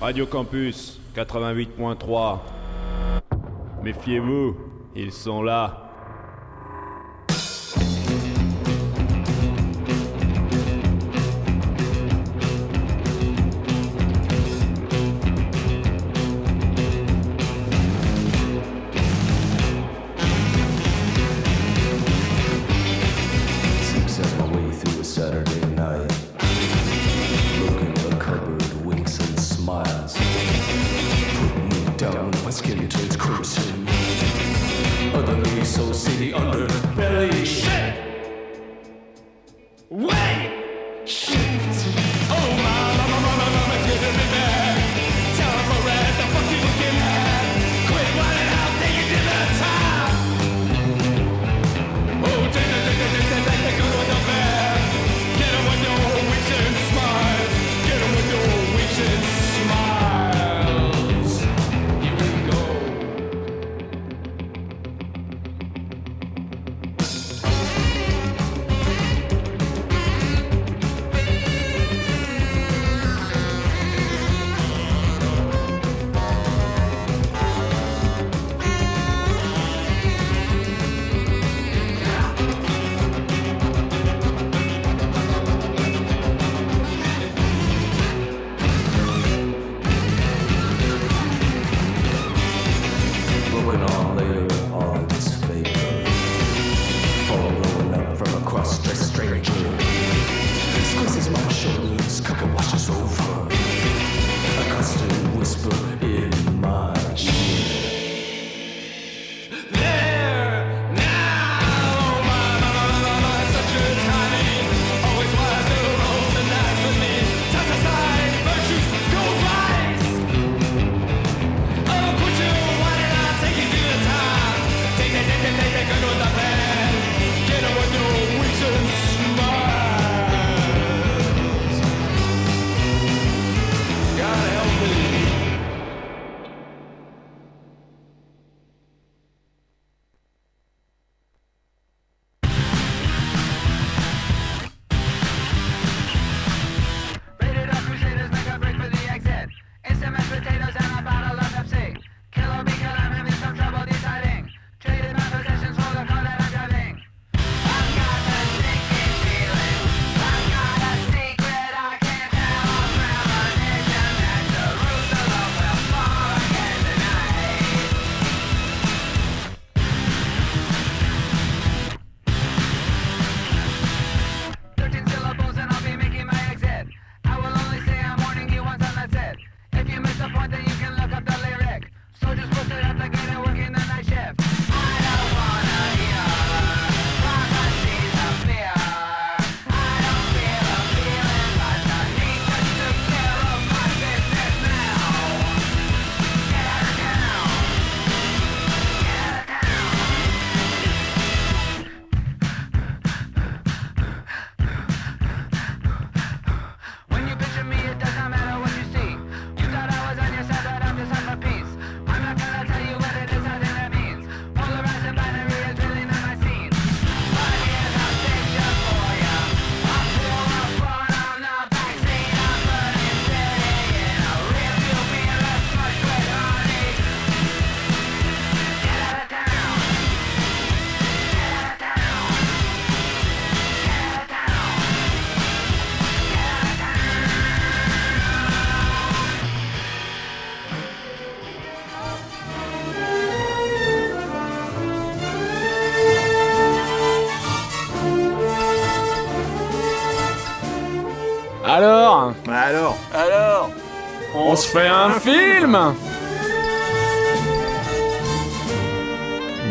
Radio Campus 88.3. Méfiez-vous, ils sont là.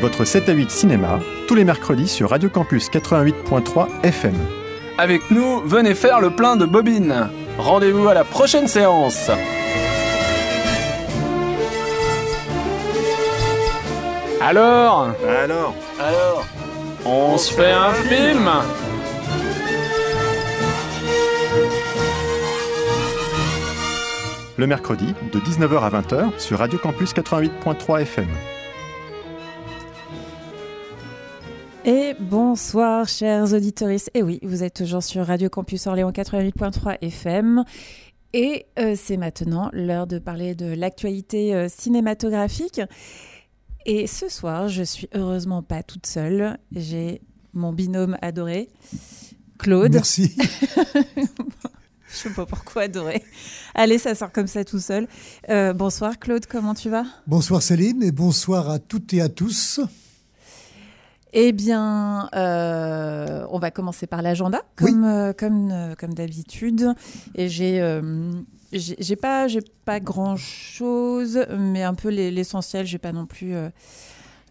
votre 7 à 8 cinéma, tous les mercredis sur Radio Campus 88.3 FM. Avec nous, venez faire le plein de bobines. Rendez-vous à la prochaine séance. Alors Alors Alors On, se fait, un film, film Le mercredi, de 19h à 20h, sur Radio Campus 88.3 FM. Bonsoir, chers auditeurs. Et eh oui, vous êtes toujours sur Radio Campus Orléans 88.3 FM. Et euh, c'est maintenant l'heure de parler de l'actualité euh, cinématographique. Et ce soir, je suis heureusement pas toute seule. J'ai mon binôme adoré, Claude. Merci. Je ne sais pas pourquoi adorer. Allez, ça sort comme ça tout seul. Euh, bonsoir Claude, comment tu vas? Bonsoir Céline et bonsoir à toutes et à tous. Eh bien, euh, on va commencer par l'agenda, Oui. comme, euh, comme, euh, comme d'habitude. Et j'ai j'ai pas, j'ai pas grand chose, mais un peu les- l'essentiel. J'ai pas non plus.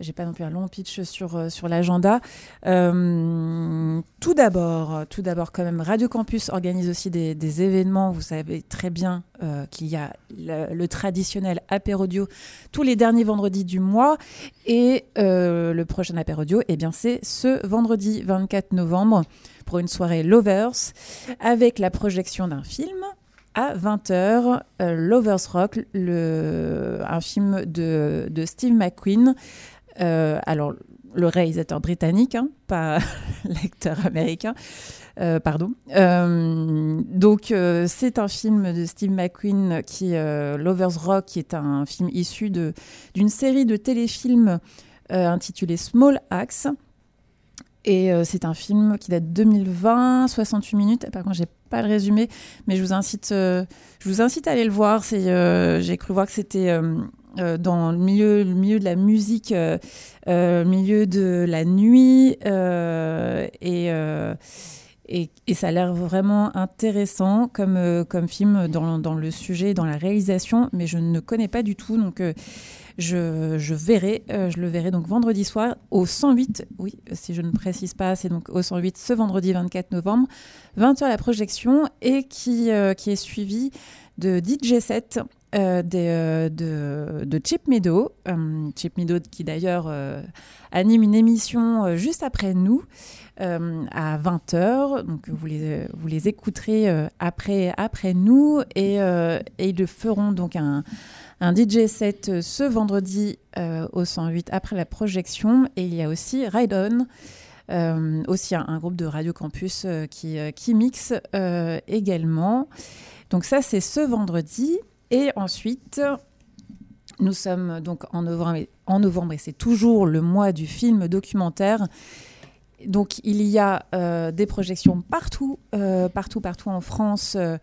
J'ai pas non plus un long pitch sur, euh, sur l'agenda. Euh, tout d'abord, tout d'abord, quand même, Radio Campus organise aussi des, événements. Vous savez très bien euh, qu'il y a le, le traditionnel apérodio tous les derniers vendredis du mois. Et le prochain apérodio, eh bien, c'est ce vendredi 24 novembre pour une soirée Lovers avec la projection d'un film à 20h, euh, Lovers Rock, le, un film de, de Steve McQueen. Euh, alors, le réalisateur britannique, hein, pas l'acteur américain. Euh, pardon. Euh, donc, c'est un film de Steve McQueen qui, Lovers Rock, qui est un film issu d'une série de téléfilms euh, intitulé Small Axe. Et c'est un film qui date de 2020, 68 minutes. Par contre, j'ai pas le résumé, mais je vous incite, je vous incite à aller le voir. J'ai cru voir que c'était euh, dans le milieu, le milieu de la musique, euh, euh, milieu de la nuit, euh, et, et, ça a l'air vraiment intéressant comme, comme film dans, dans le sujet, dans la réalisation, mais je ne connais pas du tout, donc. je, je verrai, je le verrai donc vendredi soir au 108. Oui, si je ne précise pas, c'est donc au 108 ce vendredi 24 novembre, 20h la projection et qui, qui est suivi de DJ set euh, euh, de, de Chip Meadow. Euh, Chip Meadow qui d'ailleurs anime une émission juste après nous à 20h. Donc vous les, vous les écouterez après, après nous et, et ils feront donc un un DJ set ce vendredi au 108 après la projection. Et il y a aussi Ride On, aussi un, groupe de Radio Campus qui, qui mixe également. Donc ça, c'est ce vendredi. Et ensuite, nous sommes donc en novembre, et- c'est toujours le mois du film documentaire. Donc il y a euh, des projections partout, euh, partout, partout en France. euh,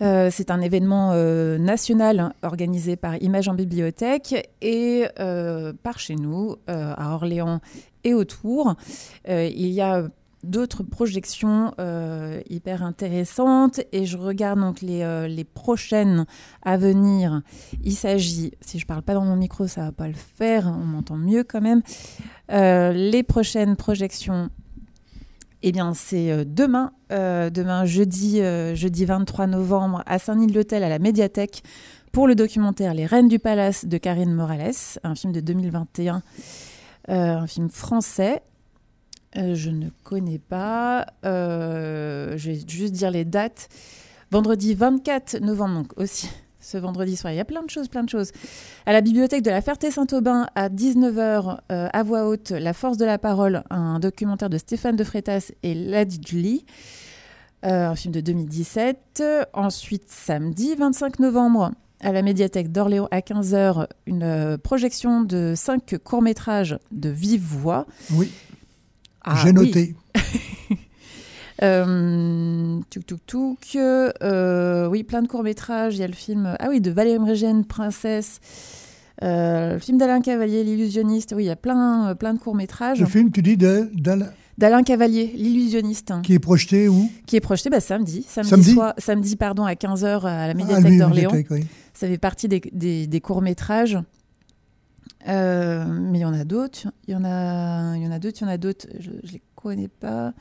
c'est un événement national hein, organisé par Image en Bibliothèque et par chez nous, à Orléans et autour. Il y a d'autres projections euh, hyper intéressantes et je regarde donc les, euh, les prochaines à venir. Il s'agit, si je parle pas dans mon micro, ça va pas le faire, on m'entend mieux quand même. Euh, les prochaines projections eh bien, c'est demain, demain jeudi, jeudi 23 novembre, à Saint-Denis-de-l'Hôtel, à la médiathèque, pour le documentaire Les Reines du Palace de Karine Morales, un film de 2021, euh, un film français. Euh, je ne connais pas. Euh, je vais juste dire les dates. Vendredi 24 novembre, donc aussi ce vendredi soir. Il y a plein de choses, plein de choses. À la bibliothèque de la Ferté-Saint-Aubin, à 19h, euh, à voix haute, La force de la parole, un documentaire de Stéphane de Freitas et Ladjli, euh, un film de 2017. Ensuite, samedi 25 novembre, à la médiathèque d'Orléans, à 15h, une euh, projection de cinq courts-métrages de vive voix. Oui, Ah j'ai oui. noté. Euh, tuk tuk tuk. euh, oui, plein de courts-métrages. Il y a le film ah oui, de Valérie Mrégène, Princesse. Euh, le film d'Alain Cavalier, L'illusionniste. Oui, il y a plein, euh, plein de courts-métrages. Le film, tu dis, D'Alain Cavalier, L'illusionniste, qui est projeté où qui est projeté bah, samedi. Samedi, Samedi pardon, à 15h à la Ah, médiathèque d'Orléans. oui. Ça fait partie des, des- des courts-métrages. Euh, mais il y en a d'autres. Il y en a, il y en a d'autres, il y en a d'autres. Je ne les connais pas.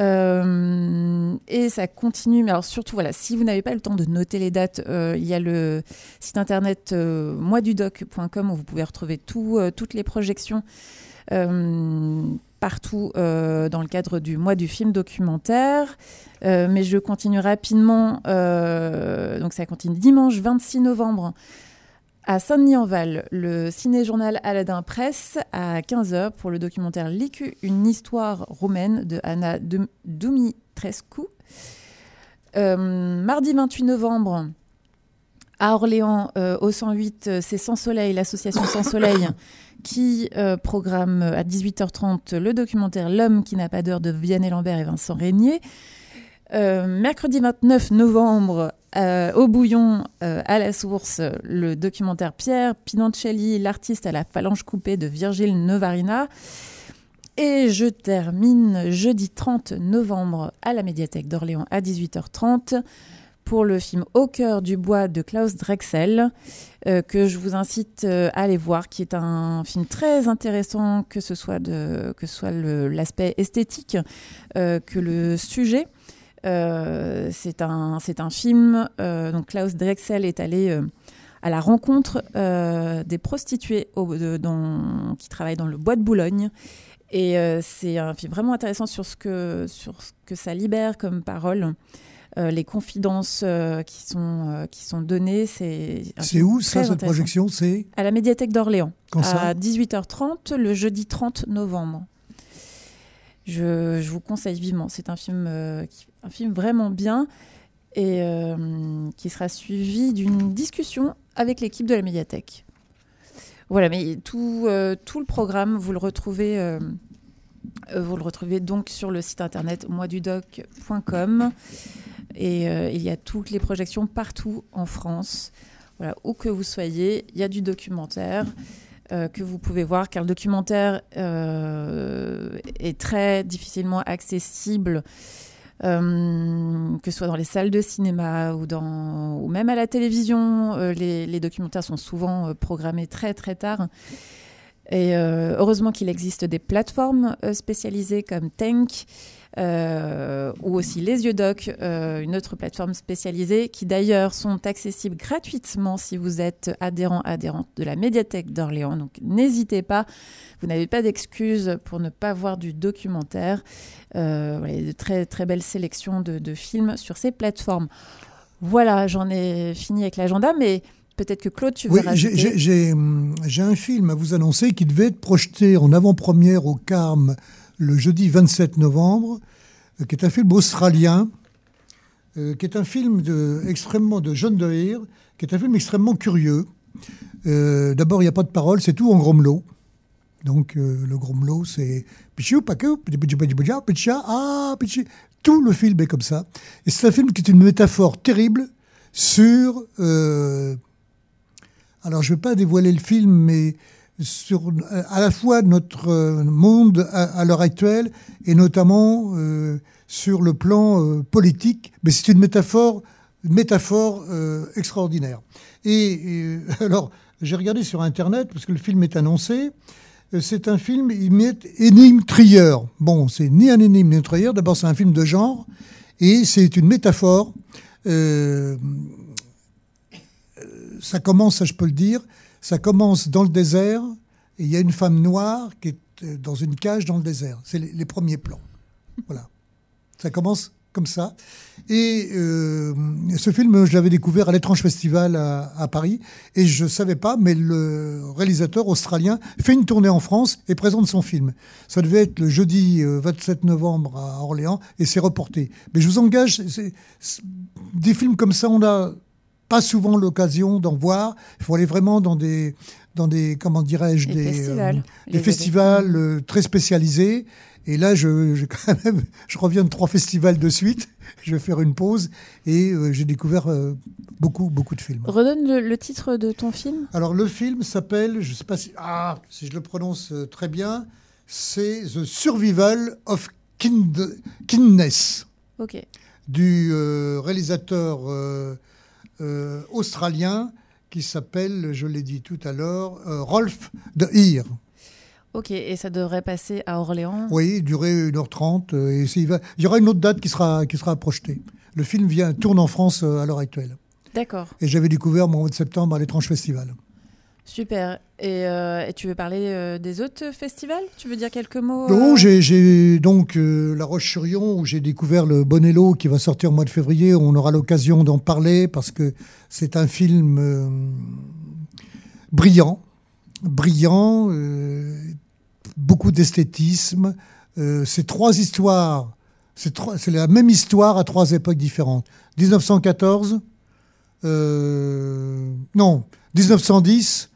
Euh, et ça continue. Mais alors surtout, voilà, si vous n'avez pas le temps de noter les dates, euh, il y a le site internet euh, moisdudoc.com où vous pouvez retrouver tout, toutes les projections partout dans le cadre du mois du film documentaire. Mais je continue rapidement. donc ça continue dimanche 26 novembre à Saint-Denis-en-Val, le ciné-journal Aladdin Presse à 15h pour le documentaire Licu, une histoire roumaine de Anna Dum- Dumitrescu. Euh, mardi 28 novembre, à Orléans, euh, au 108, euh, c'est Sans Soleil, l'association Sans Soleil, qui euh, programme à 18h30 le documentaire L'homme qui n'a pas d'heure de Vianney Lambert et Vincent Régnier. Mercredi 29 novembre, euh, au Bouillon, euh, à la source, le documentaire Pierre Pinancelli, l'artiste à la phalange coupée de Virgile Novarina. Et je termine jeudi 30 novembre à la médiathèque d'Orléans à 18h30 pour le film Au cœur du bois de Klaus Drexel, euh, que je vous incite à aller voir, qui est un film très intéressant, que ce soit, l'aspect esthétique que le sujet. Euh, c'est un, c'est un film, euh, donc Klaus Drexel est allé euh, à la rencontre des prostituées au- de- dans- qui travaillent dans le bois de Boulogne. Et c'est un film vraiment intéressant sur ce que, sur ce que ça libère comme parole. Les confidences qui, sont, qui sont données, c'est où ça, cette projection? C'est À la médiathèque d'Orléans, à 18h30, le jeudi 30 novembre. Je, je vous conseille vivement. C'est un film, euh, qui- un film vraiment bien et euh, qui sera suivi d'une discussion avec l'équipe de la médiathèque. Voilà, mais tout, euh, le programme, vous le retrouvez, euh, vous le retrouvez donc sur le site internet moidudoc.com et il y a toutes les projections partout en France. Voilà, où que vous soyez, il y a du documentaire que vous pouvez voir, car le documentaire est très difficilement accessible, euh, que ce soit dans les salles de cinéma ou, même à la télévision. Euh, les, documentaires sont souvent euh, programmés très très tard. Et heureusement qu'il existe des plateformes spécialisées comme Tank ou aussi Les Yeux Doc, euh, une autre plateforme spécialisée qui d'ailleurs sont accessibles gratuitement si vous êtes adhérent, adhérente de la médiathèque d'Orléans. Donc n'hésitez pas, vous n'avez pas d'excuses pour ne pas voir du documentaire. Euh, voilà, il y a de très très belles sélections de, de films sur ces plateformes. Voilà, j'en ai fini avec l'agenda, mais peut-être que Claude, tu veux Oui, rajouter j'ai- hum, j'ai un film à vous annoncer qui devait être projeté en avant-première au Carme le jeudi 27 novembre, euh, qui est un film australien, euh, qui est un film de, extrêmement de John Deere, qui est un film extrêmement curieux. Euh, D'abord, il n'y a pas de parole, c'est tout en gromelot. Donc, euh, le gromelot, c'est ah. Tout le film est comme ça. Et c'est un film qui est une métaphore terrible sur alors je ne vais pas dévoiler le film, mais sur euh, à la fois notre euh, monde à, l'heure actuelle et notamment euh, sur le plan politique. Mais c'est une métaphore, métaphore extraordinaire. Et, alors j'ai regardé sur Internet parce que le film est annoncé. C'est un film, il met énigme trieur. Bon, c'est ni un énigme ni un trieur. D'abord, c'est un film de genre et c'est une métaphore. Ça commence, ça je peux le dire, ça commence dans le désert, et il y a une femme noire qui est euh, dans une cage dans le désert. C'est les, premiers plans. Voilà. Ça commence comme ça. Et euh, ce film, je l'avais découvert à l'étrange festival à, Paris, et je savais pas, mais le réalisateur australien fait une tournée en France et présente son film. Ça devait être le jeudi euh, 27 novembre à Orléans, et c'est reporté. Mais je vous engage, des films comme ça, on a pas souvent l'occasion d'en voir. Il faut aller vraiment dans des, dans des comment dirais-je, des, festivals. euh, des festivals euh, très spécialisés. Et là, je, je, quand même, je reviens de trois festivals de suite. Je vais faire une pause et euh, j'ai découvert euh, beaucoup, beaucoup de films. Redonne le, le titre de ton film Alors, le film s'appelle, je ne sais pas si, ah, si je le prononce euh, très bien, c'est The Survival of Kind, Kindness Ok. du réalisateur euh, australien qui s'appelle, je l'ai dit tout à l'heure, euh, Rolf de Heer. Ok, et ça devrait passer à Orléans? Oui, durée 1h30. euh, et va- il y aura une autre date qui sera, qui sera projetée. Le film vient, tourne en France à l'heure actuelle. D'accord, Et j'avais découvert mon mois de septembre à l'étrange festival. Super. Et, euh, et tu veux parler euh, des autres festivals? Tu veux dire quelques mots Non, euh, j'ai- j'ai donc La Roche-sur-Yon où j'ai découvert le Bonello qui va sortir au mois de février. On aura l'occasion d'en parler parce que c'est un film brillant, brillant, beaucoup d'esthétisme. C'est trois histoires C'est la même histoire à trois époques différentes. 1914, euh, non, 1910,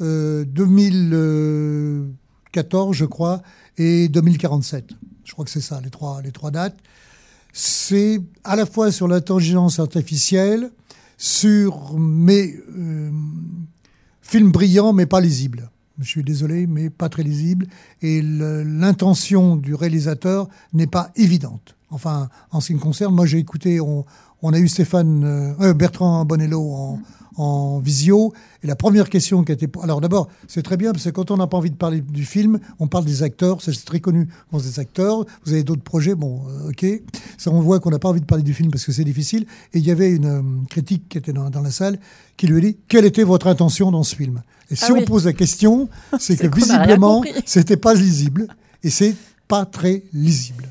euh, 2014, je crois, et 2047. Je crois que c'est ça, les trois, les trois dates. C'est à la fois sur l'intelligence artificielle, sur mes euh, films brillants, mais pas lisibles. Je suis désolé, mais pas très lisible. Et l'intention du réalisateur n'est pas évidente. Enfin, en ce qui me concerne, moi j'ai écouté, on, a eu Stéphane euh, euh, Bertrand Bonello en, en visio. Et la première question qui a été. Alors d'abord, c'est très bien, parce que quand on n'a pas envie de parler du film, on parle des acteurs. C'est très connu pour des acteurs. Vous avez d'autres projets, bon, euh, ok. Ça, on voit qu'on n'a pas envie de parler du film parce que c'est difficile. Et il y avait une euh, critique qui était dans, dans la salle qui lui a dit Quelle était votre intention dans ce film? Et si Ah on oui. pose la question, c'est que visiblement, c'était pas lisible. Et c'est pas très lisible.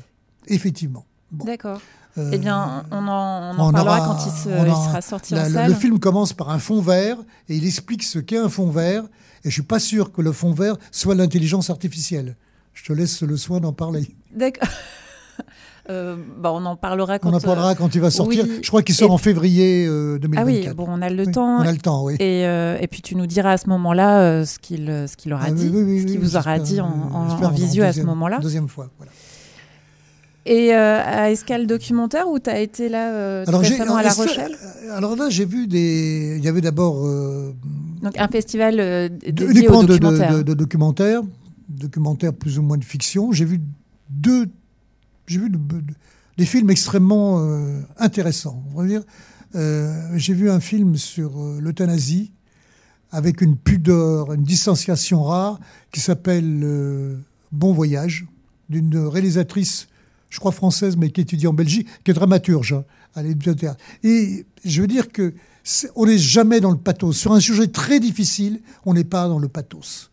Effectivement. Bon. D'accord. Euh, eh bien, on en, on en on parlera aura- quand il, se- sera sorti la- en le- salle. Le film commence par un fond vert et il explique ce qu'est un fond vert. Et je suis pas sûr que le fond vert soit l'intelligence artificielle. Je te laisse le soin d'en parler. D'accord. Euh, bah, on en parlera quand. On en parlera euh, quand il va sortir. oui. Je crois qu'il sort Et- en février euh, Ah 2024. oui, bon, on a le Oui, temps. On a le temps, oui. Et, euh, et puis tu nous diras à ce moment-là ce qu'il ce qu'il aura Ah dit, ce qu'il vous aura dit en, en- visio à ce moment-là. Deuxième fois. Voilà. Et euh, à Escale Documentaire, où tu as été là euh, très j'ai- récemment à La Rochelle euh, Alors là, j'ai vu des. Il y avait d'abord euh, Donc un festival dédié uniquement au de, de- de- de documentaires, documentaires plus ou moins de fiction. J'ai vu deux, j'ai vu de- de- des films extrêmement intéressants. On va dire, j'ai vu un film sur l'euthanasie avec une pudeur, une distanciation rare qui s'appelle Bon Voyage d'une réalisatrice, je crois française, mais qui étudie en Belgique, qui est dramaturge hein, à bibliothèque. Et je veux dire que on n'est jamais dans le pathos. Sur un sujet très difficile, on n'est pas dans le pathos.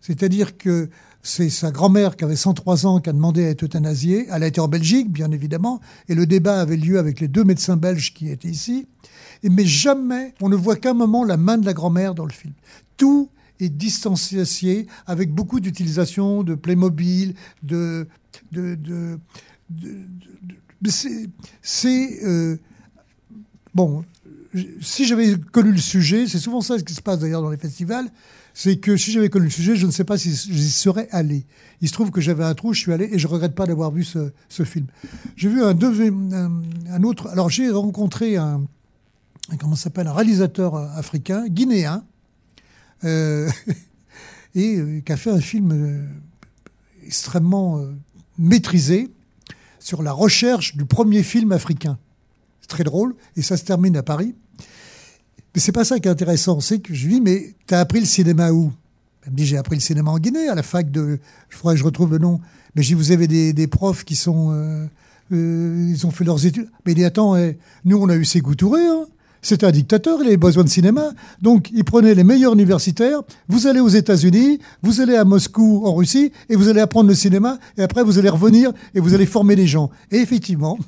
C'est-à-dire que c'est sa grand-mère qui avait 103 ans qui a demandé à être euthanasiée. Elle a été en Belgique, bien évidemment, et le débat avait lieu avec les deux médecins belges qui étaient ici. Mais jamais, on ne voit qu'un moment la main de la grand-mère dans le film. Tout est distancié avec beaucoup d'utilisation de Playmobil, de- de- de- c'est- euh, bon, si j'avais connu le sujet, c'est souvent ça ce qui se passe d'ailleurs dans les festivals, c'est que si j'avais connu le sujet, je ne sais pas si j'y serais allé. Il se trouve que j'avais un trou, je suis allé et je regrette pas d'avoir vu ce, film. J'ai vu un, un, autre. Alors j'ai rencontré un, comment s'appelle un réalisateur euh, africain, guinéen, euh, et qui a fait un film extrêmement maîtrisé sur la recherche du premier film africain. C'est très drôle et ça se termine à Paris. Mais c'est pas ça qui est intéressant, c'est que je lui dis mais t'as appris le cinéma où? Elle me dit j'ai appris le cinéma en Guinée à la fac de, je faudrait que je retrouve le nom. Mais je dis vous avez des, profs qui sont, euh, euh, ils ont fait leurs études. Mais il dit attends, eh, nous on a eu Sékou Touré, hein. C'était un dictateur, il avait besoin de cinéma. Donc, il prenait les meilleurs universitaires. Vous allez aux États-Unis, vous allez à Moscou, en Russie, et vous allez apprendre le cinéma. Et après, vous allez revenir et vous allez former des gens. Et effectivement,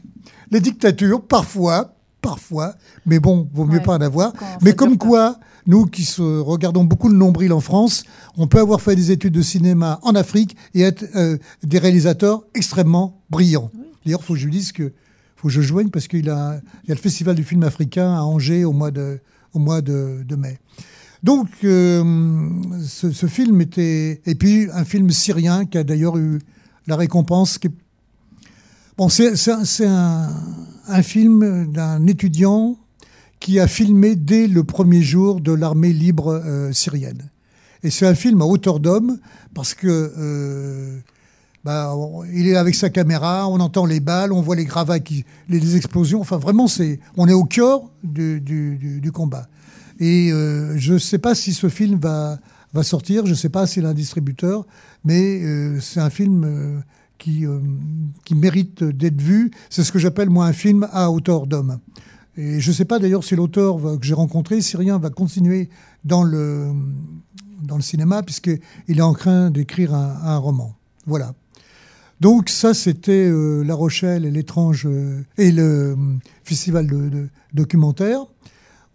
les dictatures, parfois, parfois, mais bon, vaut mieux Ouais. pas en avoir. Mais comme pas. quoi, nous qui se regardons beaucoup le nombril en France, on peut avoir fait des études de cinéma en Afrique et être euh, des réalisateurs extrêmement brillants. D'ailleurs, faut que je lui dise que faut que je joigne parce qu'il il y a le festival du film africain à Angers au mois de, au mois de, mai. Donc, euh, ce, film était, et puis un film syrien qui a d'ailleurs eu la récompense. Bon, c'est, c'est, un, c'est un, un film d'un étudiant qui a filmé dès le premier jour de l'armée libre euh, syrienne. Et c'est un film à hauteur d'homme parce que euh, bah, il est avec sa caméra, on entend les balles, on voit les gravats, les, explosions. Enfin, vraiment, c'est, on est au cœur du, combat. Et euh, je ne sais pas si ce film va, sortir, je ne sais pas s'il a un distributeur, mais euh, c'est un film euh, qui, mérite d'être vu. C'est ce que j'appelle, moi, un film à hauteur d'homme. Et je ne sais pas d'ailleurs si l'auteur que j'ai rencontré, Syrien, va continuer dans le, dans le cinéma, puisqu'il est en train d'écrire un roman. Voilà. Donc ça, c'était euh, La Rochelle et l'étrange euh, et le euh, festival de, de documentaire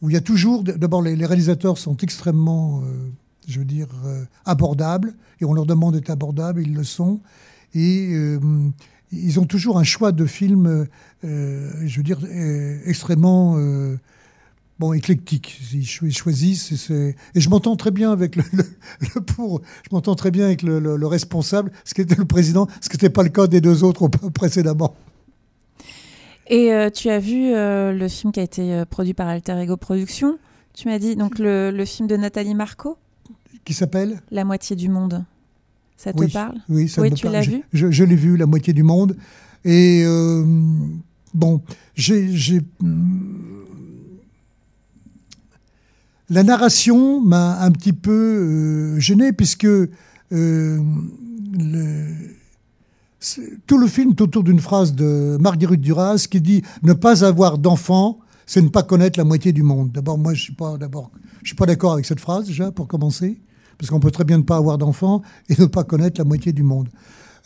où il y a toujours d'abord les, les réalisateurs sont extrêmement, je veux dire, abordables et on leur demande d'être abordables, ils le sont. Et ils ont toujours un choix de films, je veux dire, extrêmement bon éclectique. Ils, cho- ils choisissent et, et je m'entends très bien avec le, le- le pour, je m'entends très bien avec le, le- le responsable, ce qui était le président, ce qui n'était pas le cas des deux autres au- précédemment. Et euh, tu as vu euh, le film qui a été euh, produit par Alter Ego Productions Tu m'as dit donc le, le film de Nathalie Marco, Qui s'appelle? La moitié du monde. Ça te Oui. parle? Oui, ça Oui, me tu parle. l'as vu? Je, je l'ai vu, la moitié du monde. Et euh, bon, j'ai. La narration m'a un petit peu euh, gêné puisque euh, tout le film est autour d'une phrase de Marguerite Duras qui dit ne pas avoir d'enfant, c'est ne pas connaître la moitié du monde. D'abord, moi, je suis pas suis pas d'accord avec cette phrase déjà pour commencer, parce qu'on peut très bien ne pas avoir d'enfant et ne pas connaître la moitié du monde.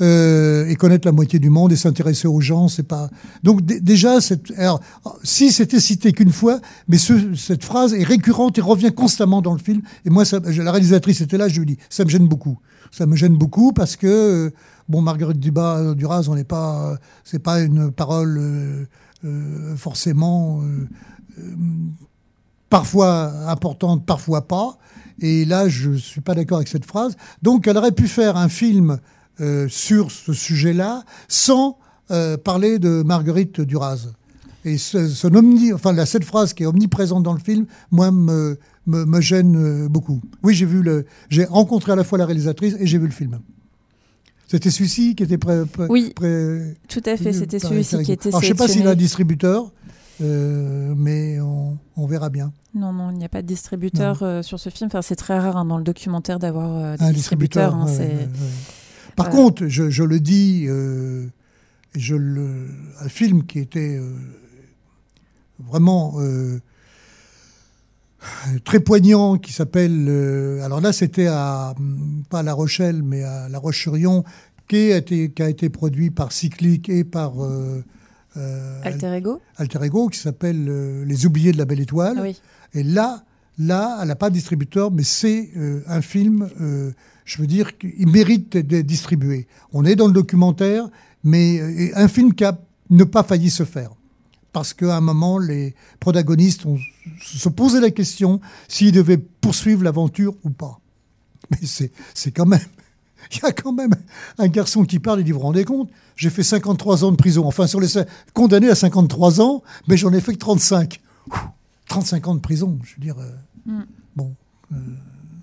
Euh, et connaître la moitié du monde et s'intéresser aux gens, c'est pas. Donc déjà, cette... Alors, si c'était cité qu'une fois, mais ce- cette phrase est récurrente et revient constamment dans le film. Et moi, ça, la réalisatrice était là, je lui dis, ça me gêne beaucoup. Ça me gêne beaucoup parce que euh, bon, Marguerite Duba, Duras, on n'est pas, euh, c'est pas une parole euh, euh, forcément euh, euh, parfois importante, parfois pas. Et là, je suis pas d'accord avec cette phrase. Donc, elle aurait pu faire un film euh, sur ce sujet-là sans euh, parler de Marguerite Duras. Et ce, son omni, enfin, la, cette phrase qui est omniprésente dans le film, moi, me, me, me gêne euh, beaucoup. Oui, j'ai vu le, j'ai rencontré à la fois la réalisatrice et j'ai vu le film. C'était celui-ci qui était prêt. Oui, Tout à fait, c'était celui-ci qui était Alors, je sais pas s'il a un distributeur, euh, mais on, on verra bien. Non, non, il n'y a pas de distributeur euh, sur ce film. Enfin, c'est très rare hein, dans le documentaire d'avoir euh, des un distributeurs. distributeur. hein, ouais. Par contre, je, je le dis, euh, je le, un film qui était euh, vraiment euh, très poignant, qui s'appelle. euh, alors là, c'était à hum, pas à La Rochelle, mais à La Roche-sur-Yon, qui a été qui a été produit par Cyclic et par euh, euh, Alter Ego Alter Ego, qui s'appelle Les Oubliés de la Belle Étoile. Ah Oui. Et là, là, elle n'a pas de distributeur, mais c'est un film, je veux dire, qu'il mérite d'être distribué. On est dans le documentaire, mais euh, un film qui a ne pas failli se faire. Parce qu'à un moment, les protagonistes ont, se posaient la question s'ils devaient poursuivre l'aventure ou pas. Mais c'est quand même... Il y a quand même un garçon qui parle et dit, vous vous rendez compte? J'ai fait 53 ans de prison. Enfin, sur les condamné à 53 ans, mais j'en ai fait que 35. Ouh, 35 ans de prison, je veux dire. euh, Mm. Bon, euh,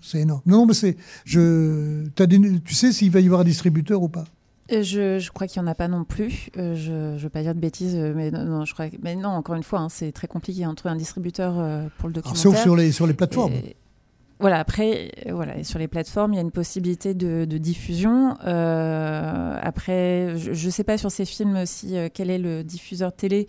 c'est énorme. Non, mais c'est. Je, t'as des- tu sais s'il va y avoir un distributeur ou pas? Euh, Je, je crois qu'il n'y en a pas non plus. Euh, je ne veux pas dire de bêtises, euh, mais non, non, je crois que- mais non encore une fois, hein, c'est très compliqué de trouver un distributeur euh, pour le Alors, documentaire. Sauf sur les, sur les plateformes. Et- voilà, après, voilà, et sur les plateformes, il y a une possibilité de, de diffusion. Euh, après, je ne sais pas sur ces films si quel est le diffuseur télé,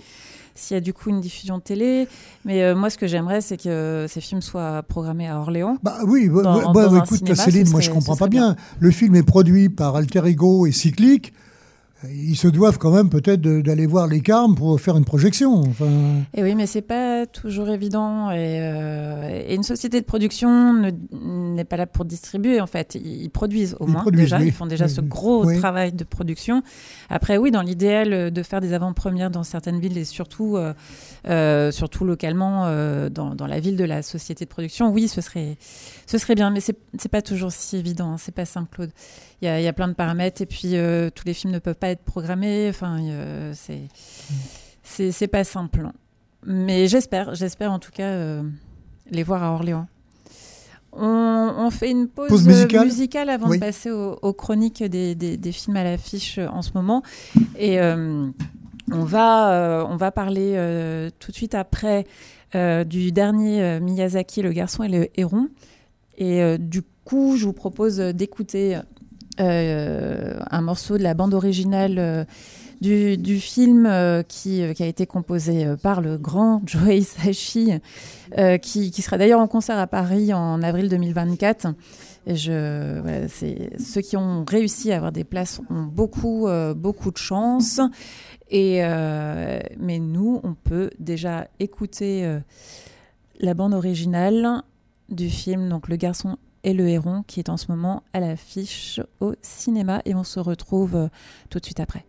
s'il y a du coup une diffusion télé. Mais euh, moi, ce que j'aimerais, c'est que ces films soient programmés à Orléans. Bah oui, bah, Dans- bah, dans bah, écoute, cinéma, Céline, moi je comprends pas serait bien. Le film est produit par Alter Ego et Cyclic. Ils se doivent quand même peut-être d'aller voir les Carmes pour faire une projection. Enfin, Et oui, mais c'est pas toujours évident. Et, euh, et une société de production ne- n'est pas là pour distribuer, en fait. Ils, produisent au Ils moins produisent, déjà. oui. Ils font déjà Oui, ce gros Oui. travail de production. Après, oui, dans l'idéal euh, de faire des avant-premières dans certaines villes et surtout, euh, euh, surtout localement dans, dans la ville de la société de production, oui, ce serait, ce serait bien. Mais c'est pas toujours si évident. hein. C'est pas simple, Claude. Il y y a plein de paramètres et puis tous les films ne peuvent pas être programmés. Enfin, euh, c'est c'est c'est pas simple. Mais j'espère, j'espère en tout cas euh, les voir à Orléans. On, on fait une pause, Pause musicale avant Oui. de passer aux, aux chroniques des, des- des films à l'affiche euh, en ce moment. Et euh, on, va, on va parler tout de suite après du dernier Miyazaki, Le garçon et le héron. Et du coup, je vous propose d'écouter un morceau de la bande originale euh, du, film euh, qui, euh, a été composé euh, par le grand Joe euh, qui, sera d'ailleurs en concert à Paris en avril 2024. Et je, ceux qui ont réussi à avoir des places ont beaucoup, euh, beaucoup de chance. Et, euh, mais nous, on peut déjà écouter euh, la bande originale du film, donc Le garçon et le héron, qui est en ce moment à l'affiche au cinéma. Et on se retrouve euh, tout de suite après.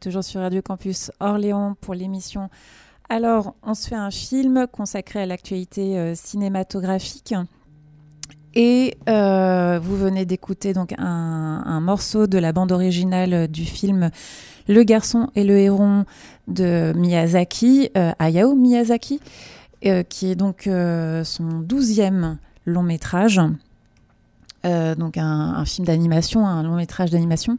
Toujours sur Radio Campus Orléans pour l'émission. Alors, on se fait un film consacré à l'actualité euh, cinématographique. Et euh, vous venez d'écouter donc un, morceau de la bande originale du film Le garçon et le héron de Miyazaki, euh, Hayao Miyazaki, euh, qui est donc son douzième long métrage. Donc un film d'animation, un long métrage d'animation.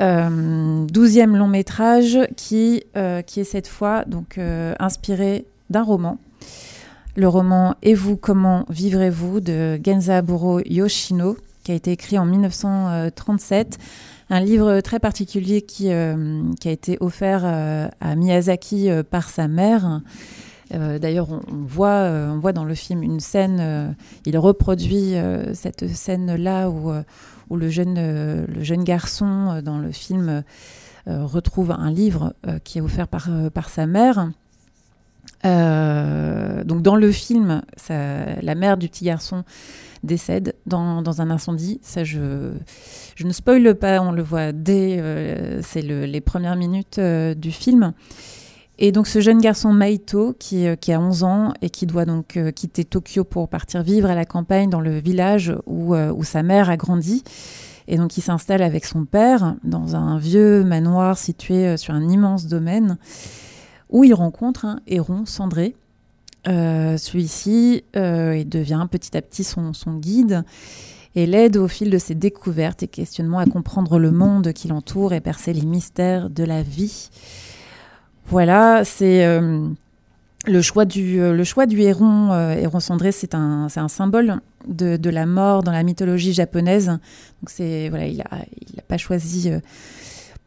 Euh, douzième long métrage qui, euh, qui est cette fois donc euh, inspiré d'un roman. Le roman Et vous, comment vivrez-vous de Genzaburo Yoshino, qui a été écrit en 1937. Un livre très particulier qui, qui a été offert à Miyazaki par sa mère. D'ailleurs, on, on voit, dans le film une scène, il reproduit cette scène-là où, où le, jeune, euh, le jeune garçon euh, dans le film euh, retrouve un livre qui est offert par, par sa mère. Donc dans le film, la mère du petit garçon décède dans, dans un incendie. Ça, je, je ne spoile pas, on le voit dès c'est le- les premières minutes du film. Et donc ce jeune garçon Maito, qui, euh, qui a 11 ans et qui doit donc euh, quitter Tokyo pour partir vivre à la campagne dans le village où, euh, où sa mère a grandi. Et donc il s'installe avec son père dans un vieux manoir situé sur un immense domaine où il rencontre un héron cendré. Celui-ci devient petit à petit son, son guide et l'aide au fil de ses découvertes et questionnements à comprendre le monde qui l'entoure et percer les mystères de la vie. Voilà, c'est euh, le choix du euh, le choix du héron euh, héron cendré, c'est un symbole de, la mort dans la mythologie japonaise. Donc voilà, il a pas choisi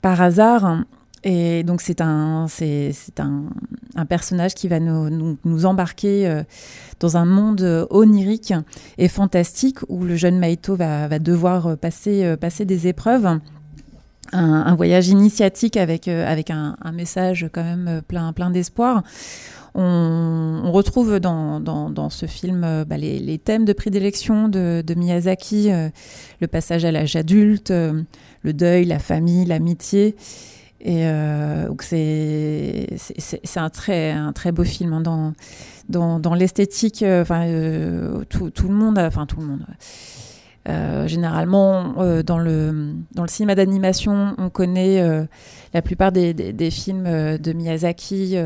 par hasard. Et donc c'est un personnage qui va nous embarquer dans un monde onirique et fantastique où le jeune Maito va devoir passer des épreuves un, voyage initiatique avec, euh, avec un, message quand même euh, plein, plein d'espoir. On, retrouve dans, dans, ce film euh, bah, les, thèmes de prédilection de, Miyazaki, le passage à l'âge adulte, le deuil, la famille, l'amitié. Et euh, c'est un très un très beau film hein, dans dans, l'esthétique. Enfin tout, tout le monde, enfin tout le monde. Euh, généralement, euh, dans, le, dans le cinéma d'animation, on connaît euh, la plupart des, des, films de Miyazaki,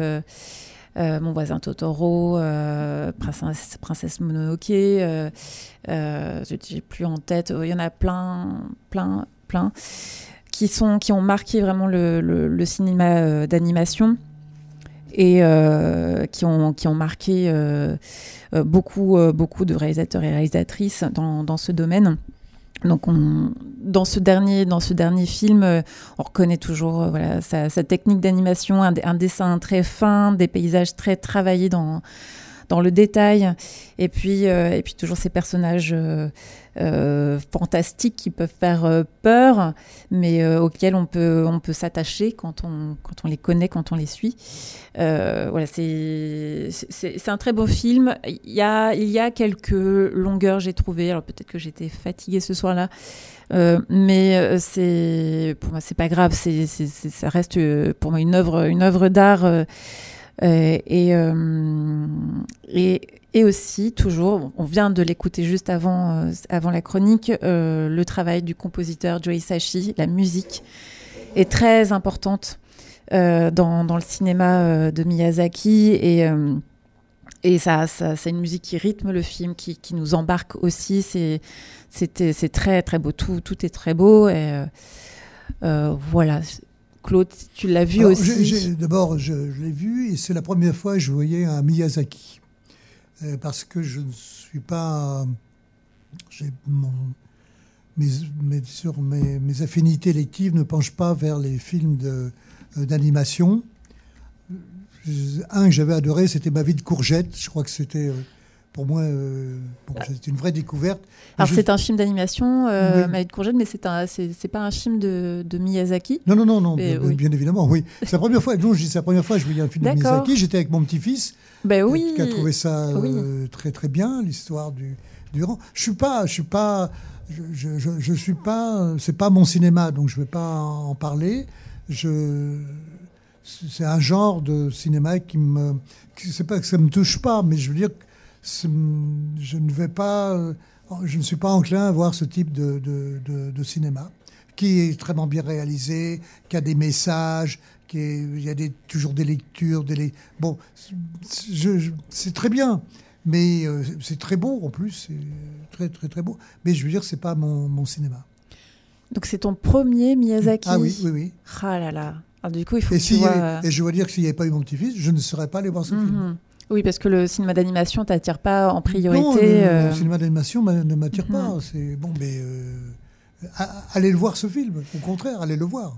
Mon voisin Totoro, Princesse, Princesse Mononoke, j'ai plus en tête, il y en a plein, plein, plein, qui, sont, qui ont marqué vraiment le, le, cinéma d'animation et euh, qui, ont, qui ont marqué euh, euh, beaucoup, beaucoup de réalisateurs et réalisatrices dans, dans ce domaine. Donc, on, dans, ce dernier, dans ce dernier film, on reconnaît toujours voilà, sa, technique d'animation, un, un dessin très fin, des paysages très travaillés dans, dans le détail, et puis, et puis toujours ces personnages euh, fantastiques qui peuvent faire euh, peur, mais euh, auxquels on peut, on peut s'attacher quand on, quand on les connaît, quand on les suit. Euh, voilà, c'est un très beau film. Il y a, il y a quelques longueurs, j'ai trouvé. Alors peut-être que j'étais fatiguée ce soir-là, mais c'est pour moi c'est pas grave. C'est ça reste pour moi une œuvre une œuvre d'art et et aussi toujours, on vient de l'écouter juste avant euh, avant la chronique, euh, le travail du compositeur Joe Hisaishi, la musique est très importante euh, dans, dans le cinéma de Miyazaki et, et ça, ça, c'est une musique qui rythme le film, qui, qui nous embarque aussi. C'est, très très beau, tout, tout est très beau. Et, voilà. Claude, tu l'as vu Alors, aussi. D'abord, je, je l'ai vu et c'est la première fois que je voyais un Miyazaki. Euh, parce que je ne suis pas. j'ai mon- mes, mes, sur mes, affinités lectives ne penchent pas vers les films euh, d'animation. Je- Un que j'avais adoré, c'était Ma vie de courgette. Je crois que c'était. Pour moi, euh, bon, c'était une vraie découverte. Alors Je- c'est un film d'animation, euh, Oui. Courgette, mais c'est, un, c'est, c'est pas un film de, de Miyazaki? Non, non, non, non, bien, oui. bien évidemment, oui. C'est la première fois, dis, c'est la première fois que je voyais un film de. Miyazaki. J'étais avec mon petit-fils, Ben euh, oui. qui a trouvé ça Oui. euh, très très bien, l'histoire du, du rang. Je suis pas, je suis pas, je, je, je, je suis pas, c'est pas mon cinéma, donc je vais pas en parler. je, c'est un genre de cinéma qui me, qui- c'est pas que ça me touche pas, mais je veux dire, que c'est- je ne vais pas, euh, je ne suis pas enclin à voir ce type de, de, de- de cinéma, qui est extrêmement bien réalisé, qui a des messages, qui est- il y a des, toujours des lectures, des, bon, c'est- je- je- c'est très bien. Mais euh, c'est très beau en plus, c'est très très très beau. Mais je veux dire, c'est pas mon, mon cinéma. Donc c'est ton premier Miyazaki? Ah oui, oui, oui. Ah là là. Alors, du coup, il faut Et, que tu si, vois. euh, et je dois dire que s'il n'y avait pas eu mon petit-fils, je ne serais pas allé voir ce film. Mhm. Oui, parce que le cinéma d'animation t'attire pas en priorité. Non, le, euh, le cinéma d'animation m'a- ne m'attire Mhm. pas. C'est bon, mais euh, allez le voir ce film. Au contraire, allez le voir.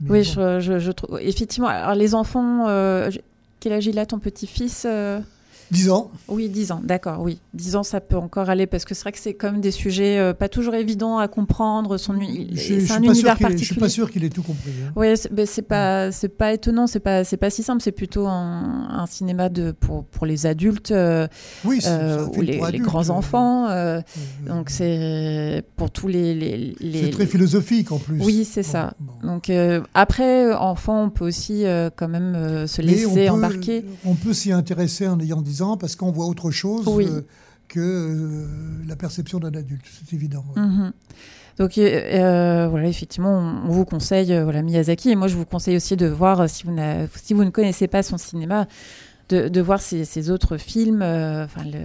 Mais Oui, bon. je, je- je trouve. Effectivement, alors les enfants. euh, Quel âge il a ton petit-fils 10 ans. Oui, 10 ans, d'accord, oui. 10 ans, ça peut encore aller parce que c'est vrai que c'est comme des sujets euh, pas toujours évidents à comprendre. Son, c'est un univers ait- je suis particulier. pas sûr qu'il ait tout compris. hein. Oui, c'est ben, c'est pas c'est pas étonnant, c'est pas c'est pas si simple, c'est plutôt un, un cinéma de pour pour les adultes euh, Oui, euh, ou les, pour les adultes, grands enfants. euh, euh, donc c'est pour tous les les, les- c'est très philosophique en plus. Oui, c'est Bon, ça. bon. Donc après, enfant, on peut aussi quand même se laisser on peut, embarquer. On peut s'y intéresser en ayant 10 parce qu'on voit autre chose Oui. euh, que euh, la perception d'un adulte, c'est évident. ouais. Mhm. Donc euh, voilà, effectivement, on, vous conseille voilà Miyazaki et moi je vous conseille aussi de voir si vous n'a- si vous ne connaissez pas son cinéma. De, de voir ses, ses autres films, euh, enfin le,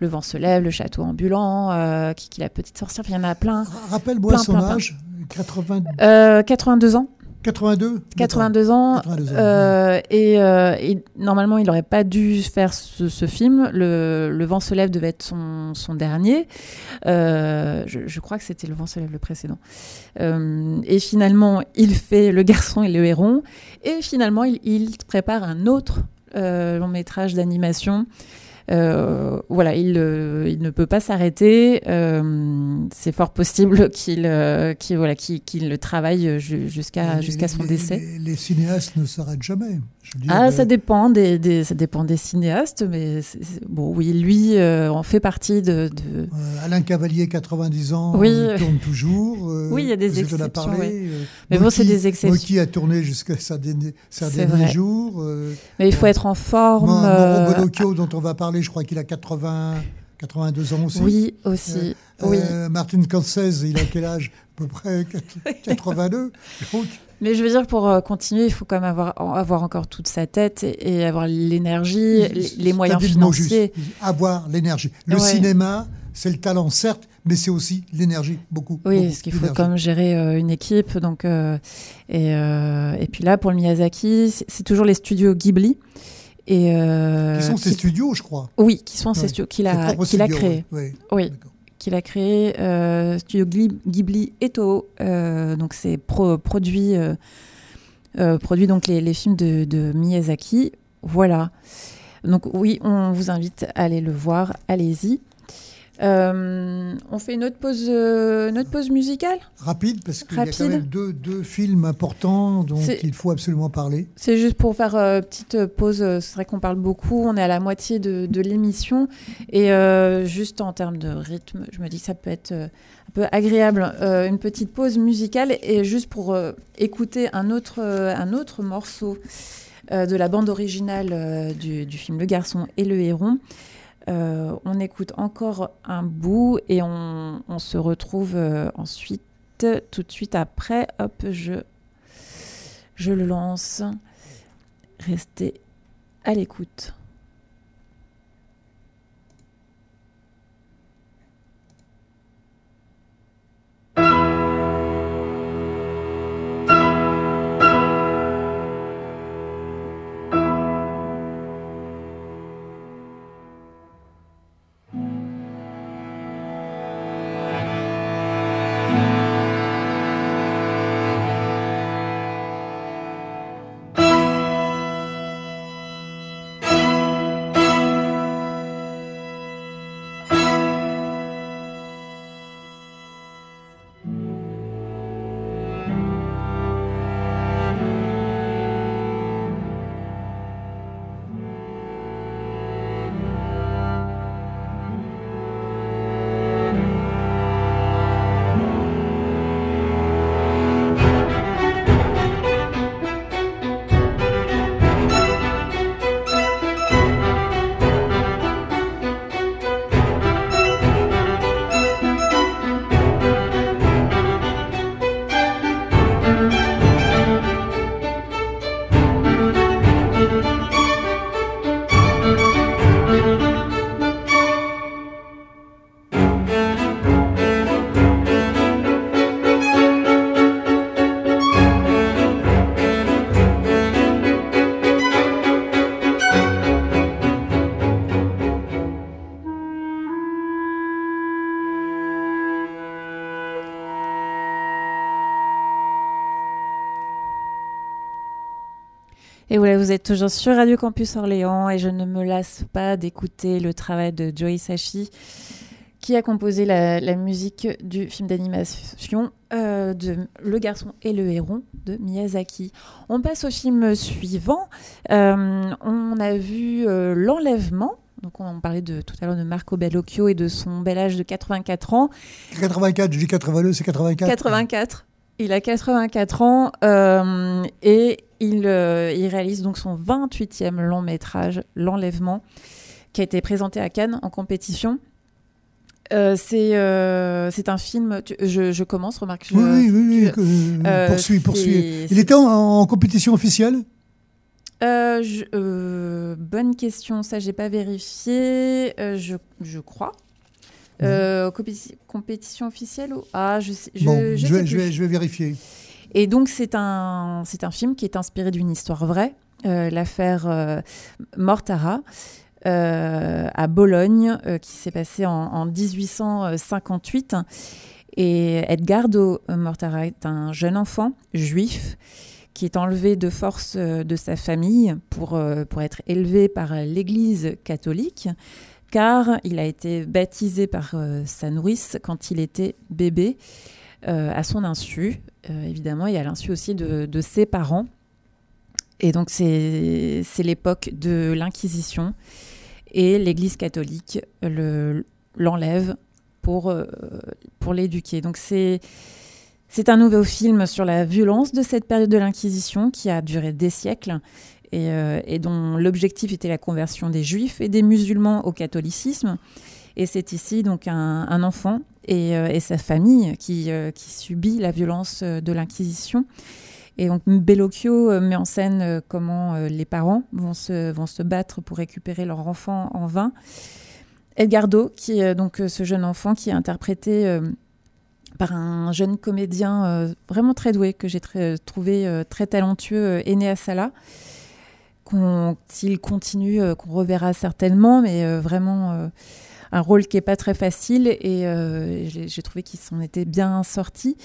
le vent se lève, le château ambulant, euh, Kiki la petite sorcière, il y en a plein. Ra- Rappelle-moi son plein, plein. âge 80, Euh, 82 ans, 82 82 ans, 82 ans, euh, et, euh, et normalement il n'aurait pas dû faire ce, ce film. Le, le vent se lève devait être son, son dernier. Euh, je, je crois que c'était le vent se lève le précédent. Et finalement il fait le garçon et le héron. Et finalement il, il prépare un autre long métrage d'animation. Euh, voilà, il, euh, il ne peut pas s'arrêter. Euh, c'est fort possible qu'il voilà, le travaille ju- jusqu'à son les- décès. Les, les cinéastes ne s'arrêtent jamais. Ah, euh, ça dépend des, des- ça dépend des cinéastes, mais bon, oui, lui euh, en fait partie de. de- euh, Alain Cavalier, 90 ans, Oui. euh, tourne toujours. euh, Oui, il y a des exceptions, parlé, ouais. euh, Mais bon, c'est des exceptions. Moki a tourné jusqu'à sa dernier- sa euh, Mais il faut être en forme. Mon- euh, Mauro Bellocchio, dont on va parler, je crois qu'il a 80, 82 ans aussi. oui, aussi. Euh, oui. Martin Scorsese, il a quel âge À peu près 82. Donc, Mais je veux dire, pour euh, continuer, il faut quand même avoir, avoir encore toute sa tête et, et avoir l'énergie, les, moyens dit le mot financiers. juste, avoir l'énergie. Le Ouais. cinéma, c'est le talent, certes, mais c'est aussi l'énergie, beaucoup. Oui, beaucoup parce qu'il faut quand même gérer euh, une équipe. Donc, euh, et, euh, et puis là, pour le Miyazaki, c'est toujours les studios Ghibli. Et, euh, Qui sont ses qui- studios, je crois. Oui, qui sont Ouais. studios qu'il Ses a, qu'il a studios, créés. oui. Qu'il a créé euh, Studio Ghibli et Toho. Euh, donc c'est pro- produit, produit donc les, les films de, de Miyazaki. Voilà. Donc oui, on vous invite à aller le voir. Allez-y. Euh, on fait une autre pause, euh, une autre pause musicale? Rapide, parce qu'il y a quand même deux, deux films importants dont il faut absolument parler. C'est juste pour faire euh, petite pause. euh, C'est vrai qu'on parle beaucoup. On est à la moitié de, de l'émission. Et juste en termes de rythme, je me dis que ça peut être un peu agréable. une petite pause musicale. Et juste pour écouter un autre, un autre morceau de la bande originale du, du film Le Garçon et le Héron. Euh, on écoute encore un bout et on, se retrouve euh, ensuite, tout de suite après. Hop, je, je le lance. Restez à l'écoute. Voilà, vous êtes toujours sur Radio Campus Orléans et je ne me lasse pas d'écouter le travail de Joey Sachi qui a composé la, la musique du film d'animation euh, de Le garçon et le héron de Miyazaki. On passe au film suivant. Euh, on a vu euh, L'enlèvement. Donc on parlait de, tout à l'heure de Marco Bellocchio et de son bel âge de 84 ans. 84, je dis 82, c'est 84. 84. Il a 84 ans euh, et il, euh, il réalise donc son 28e long métrage, L'enlèvement, qui a été présenté à Cannes en compétition. Euh, c'est euh, c'est un film. tu- je, je commence, remarque. je- Oui, oui, oui, tu- oui, euh, poursuis, c'est- poursuis. c'est- Il était en, en compétition officielle? Je- bonne question, ça j'ai pas vérifié. Je, je crois. Euh, compéti- compétition officielle ou ah je sais, je, Bon, je je, sais vais, je, vais, je vais vérifier. Et donc, c'est un, c'est un film qui est inspiré d'une histoire vraie, euh, l'affaire euh, Mortara, à Bologne, qui s'est passée en, en 1858. Et Edgardo Mortara est un jeune enfant juif qui est enlevé de force de sa famille pour, pour être élevé par l'Église catholique, car il a été baptisé par euh, sa nourrice quand il était bébé, euh, à son insu, euh, évidemment, et à l'insu aussi de, ses parents. Et donc, c'est l'époque de l'Inquisition, et l'Église catholique le- l'enlève pour, l'éduquer. Donc. C'est un nouveau film sur la violence de cette période de l'Inquisition qui a duré des siècles et, euh, et dont l'objectif était la conversion des juifs et des musulmans au catholicisme. Et c'est ici donc un, enfant et, euh, et sa famille qui, euh, subit la violence de l'Inquisition. Et donc Bellocchio met en scène comment les parents vont se, battre pour récupérer leur enfant en vain. Edgardo, qui est donc ce jeune enfant qui est interprété par un jeune comédien vraiment très doué que j'ai trouvé très talentueux, euh, Enéa Sala, qu'on continue, euh, qu'on reverra certainement, mais euh, vraiment euh, un rôle qui est pas très facile et j'ai trouvé qu'il s'en était bien sorti.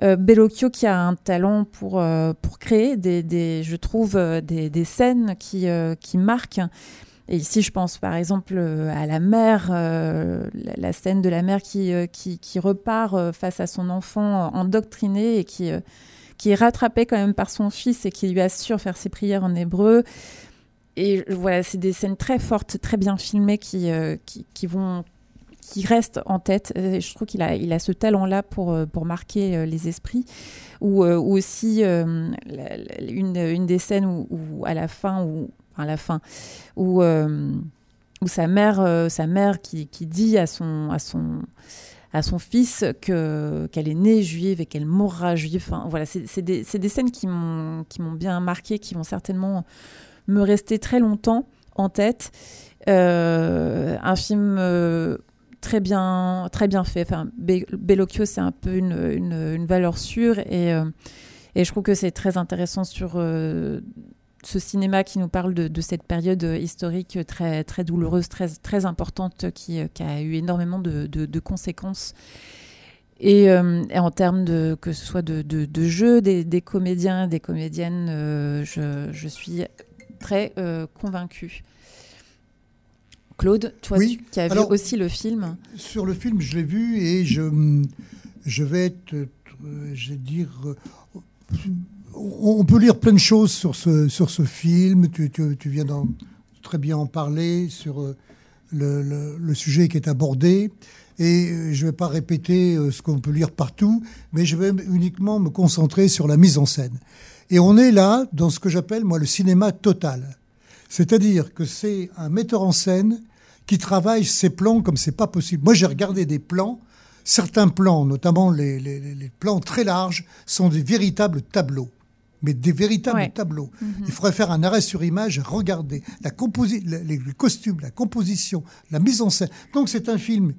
Bellocchio qui a un talent pour, pour créer des, je trouve, des, scènes qui, qui marquent. Et ici, je pense par exemple à la mère, la, scène de la mère qui, qui, qui repart face à son enfant endoctriné et qui, qui est rattrapé quand même par son fils et qui lui assure faire ses prières en hébreu. Et euh, voilà, c'est des scènes très fortes, très bien filmées qui, euh, qui, vont qui restent en tête. Et je trouve qu'il a, il a ce talent-là pour, euh, pour marquer euh, les esprits. Ou, euh, ou aussi euh, une, une des scènes où, à la fin, où, à la fin, où, euh, où sa mère, euh, sa mère qui, qui dit à son, à son, à son fils que qu'elle est née juive et qu'elle mourra juive. Enfin, voilà, c'est des, des scènes qui m'ont bien marqué, qui vont certainement me rester très longtemps en tête. Euh, un film euh, très bien très bien fait. Enfin, Be- Bellocchio, c'est un peu une, une, valeur sûre et euh, et je trouve que c'est très intéressant sur ce cinéma qui nous parle de, de cette période historique très, très douloureuse, très, très importante, qui, qui a eu énormément de, de- de conséquences. Et, euh, et en termes de que ce soit de, de, jeu des, des comédiens, des comédiennes, euh, je, je suis très euh, convaincue. Claude, toi Oui. tu, qui as Alors- vu aussi le film, Sur le film, je l'ai vu et je, je vais être, euh, je vais dire, euh, on peut lire plein de choses sur ce, film. Tu, viens d'en très bien en parler sur euh, le, sujet qui est abordé. Et euh, je ne vais pas répéter euh, ce qu'on peut lire partout, mais je vais uniquement me concentrer sur la mise en scène. Et on est là dans ce que j'appelle, moi, le cinéma total. C'est-à-dire que c'est un metteur en scène qui travaille ses plans comme c'est pas possible. Moi, j'ai regardé des plans. Certains plans, notamment les plans très larges, sont des véritables tableaux. Mais des véritables Ouais. tableaux. Il faudrait faire un arrêt sur image regarder la composi les, les costumes, la composition, la mise en scène. Donc, c'est un film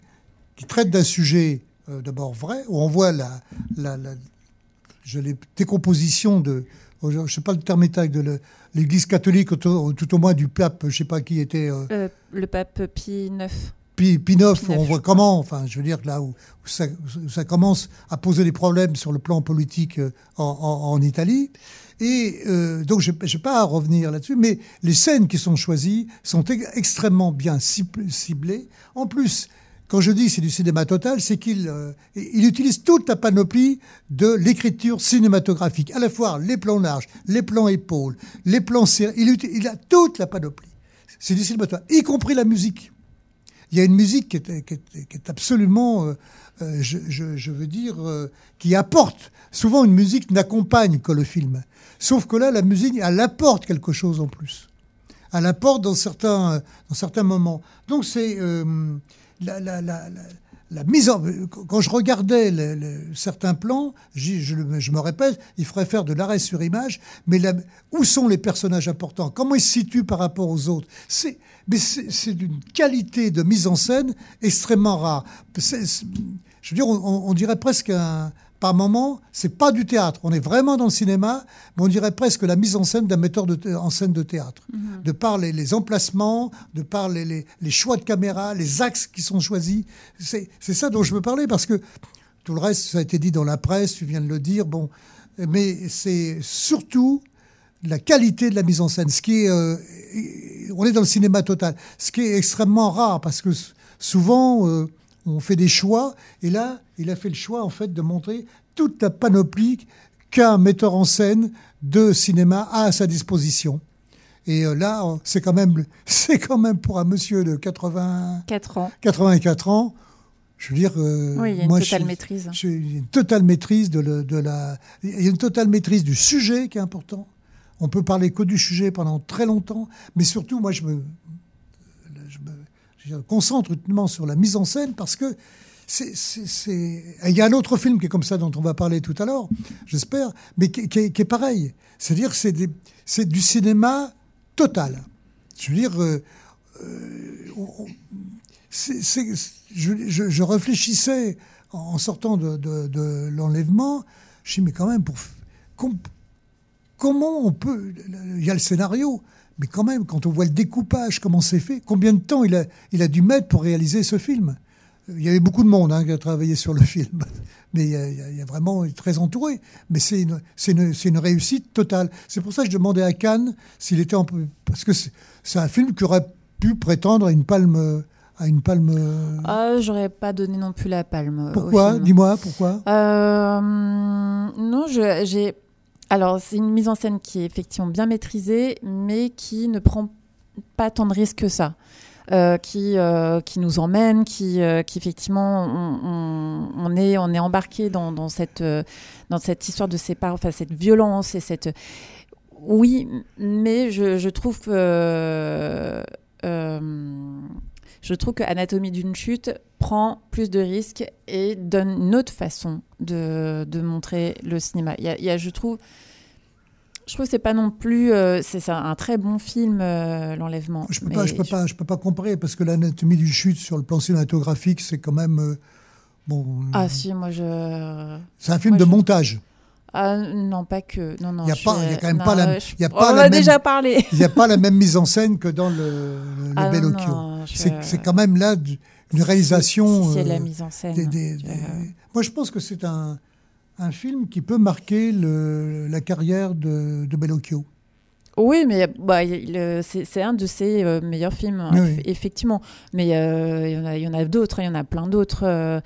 qui traite d'un sujet euh, d'abord vrai, où on voit la, la, la- je l'ai- décomposition de, je ne sais pas le terme exact, de l'Église catholique, tout, tout au moins du pape, je ne sais pas qui était, euh, euh, le pape Pie IX. Pi- Pinoff, Pinoff, on voit comment, enfin, je veux dire, là où, où ça, où ça commence à poser des problèmes sur le plan politique euh, en, en- en Italie. Et euh, donc, je n'ai pas à revenir là-dessus, mais les scènes qui sont choisies sont ex- extrêmement bien cib- ciblées. En plus, quand je dis c'est du cinéma total, c'est qu'il euh, il utilise toute la panoplie de l'écriture cinématographique, à la fois les plans larges, les plans épaules, les plans serrés. Il, il a toute la panoplie. C'est du cinéma total, y compris la musique. Il y a une musique qui est, absolument, euh, euh, je, veux dire, euh, qui apporte. Souvent, une musique n'accompagne que le film. Sauf que là, la musique, elle apporte quelque chose en plus. Elle apporte dans certains, moments. Donc, c'est la, mise en. Quand je regardais certains plans, je, me répète, il faudrait faire de l'arrêt sur image, mais où sont les personnages importants? Comment ils se situent par rapport aux autres? Mais c'est d'une qualité de mise en scène extrêmement rare. Je veux dire, on, on dirait presque un, par moment, c'est pas du théâtre. On est vraiment dans le cinéma, mais on dirait presque la mise en scène d'un metteur de en scène de théâtre. De par les, les emplacements, de par les, les- les choix de caméra, les axes qui sont choisis. C'est c'est ça dont je veux parler parce que tout le reste, ça a été dit dans la presse, tu viens de le dire, bon. Mais c'est surtout la qualité de la mise en scène, ce qui est, euh, on est dans le cinéma total, ce qui est extrêmement rare parce que souvent euh, on fait des choix et là il a fait le choix en fait de montrer toute la panoplie qu'un metteur en scène de cinéma a à sa disposition. Et euh, là c'est quand même c'est quand même pour un monsieur de 80 4 ans. 84 ans, je veux dire euh, Oui, il y a une moi, totale je- maîtrise. une totale maîtrise de, le- de la. Il y a une totale maîtrise du sujet qui est important. On peut parler que du sujet pendant très longtemps, mais surtout, moi, je me, concentre uniquement sur la mise en scène parce que c'est, Il y a un autre film qui est comme ça dont on va parler tout à l'heure, j'espère, mais qui, est, pareil. C'est-à-dire c'est, c'est du cinéma total. Je veux dire, euh, euh, je, réfléchissais en sortant de, l'enlèvement. Je me dis, mais quand même, pour, comment on peut. Il y a le scénario, mais quand même, quand on voit le découpage, comment c'est fait, combien de temps il a, il a dû mettre pour réaliser ce film Il y avait beaucoup de monde hein, qui a travaillé sur le film, mais il y a, il y vraiment très entouré. Mais c'est une, c'est une, c'est une réussite totale. C'est pour ça que je demandais à Cannes s'il était en, parce que c'est, un film qui aurait pu prétendre à une palme, à une palme. Ah, j'aurais pas donné non plus la palme. euh, pourquoi? Dis-moi pourquoi? Euh, non, je- j'ai. Alors, c'est une mise en scène qui est effectivement bien maîtrisée, mais qui ne prend pas tant de risques que ça. Euh, qui, euh, qui nous emmène, qui, euh, qui effectivement, on, est, on est embarqué dans, dans, cette, dans cette histoire de parents, enfin, cette violence et cette. Oui, mais je, je trouve je trouve que Anatomie d'une chute prend plus de risques et donne une autre façon de, de montrer le cinéma. Il y a, il y a, je trouve, je trouve que c'est pas non plus, euh, c'est un très bon film, euh, l'enlèvement. Je peux Mais pas, je peux pas, je peux pas comparer parce que l'anatomie du chute sur le plan cinématographique, c'est quand même euh, bon. Ah si, moi je. c'est un film moi, de je- montage. Ah non, pas que. Non, non. Il y a je- quand même non, pas la- je- il y a On pas la a même- déjà parlé. Il n'y a pas la même mise en scène que dans le, Ah Bellocchio. je- C'est quand même là du- une réalisation. C'est de la euh, mise en scène. des- des- Euh, des- Moi, je pense que c'est un, un film qui peut marquer le- la carrière de, de Bellocchio. Oui, mais bah, c'est un de ses euh, meilleurs films, Oui, eff- oui. effectivement. Mais euh, il y en a, il y en a d'autres, hein, il y en a plein d'autres. euh,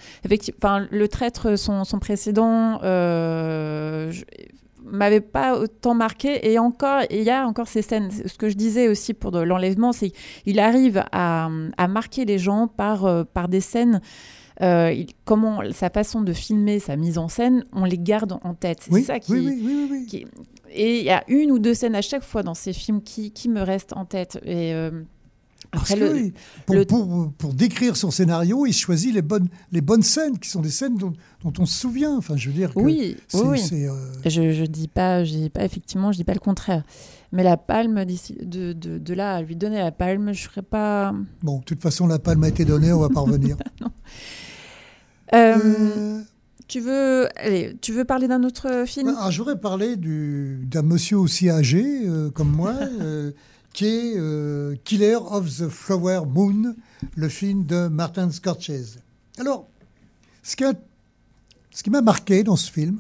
le traître, son, son précédent, euh, je- m'avait pas autant marqué. Et encore, il y a encore ces scènes. Ce que je disais aussi pour l'enlèvement, c'est qu'il arrive à, à marquer les gens par, par des scènes. euh, il- comment sa façon de filmer, sa mise en scène, on les garde en tête. C'est Oui, ça qui, oui. qui- et il y a une ou deux scènes à chaque fois dans ces films qui, qui me restent en tête. Et euh, Parce après, que, le, pour, le- pour, pour décrire son scénario, il choisit les bonnes, les bonnes scènes, qui sont des scènes dont, dont on se souvient. Enfin, je veux dire que oui, oui, euh, Je, je dis pas, je dis pas effectivement, je dis pas le contraire. Mais la palme de, de, de là à lui donner la palme, je serais pas. Bon, de toute façon, la palme a été donnée, on va pas revenir. Euh, Tu veux, allez, tu veux parler d'un autre film? Je voudrais parler du- d'un monsieur aussi âgé euh, comme moi, euh, qui est euh, Killer of the Flower Moon, le film de Martin Scorsese. Alors, ce qui, a- ce qui m'a marqué dans ce film,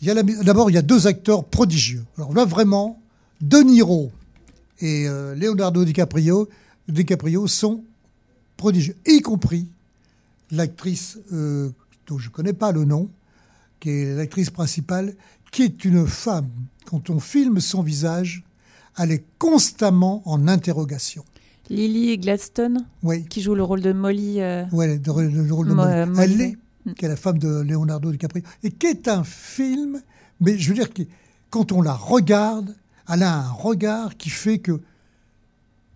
il y a la- d'abord, il y a deux acteurs prodigieux. Alors là, vraiment, De Niro et Leonardo DiCaprio, DiCaprio sont prodigieux, y compris l'actrice euh, dont je ne connais pas le nom, qui est l'actrice principale, qui est une femme. Quand on filme son visage, elle est constamment en interrogation. Lily Gladstone, Oui, qui joue le rôle de Molly. euh, ouais, le, rôle- le rôle de Mo- Molly. Molly, Elle oui. est, qui est la femme de Leonardo DiCaprio, et qui est un film, mais je veux dire que quand on la regarde, elle a un regard qui fait que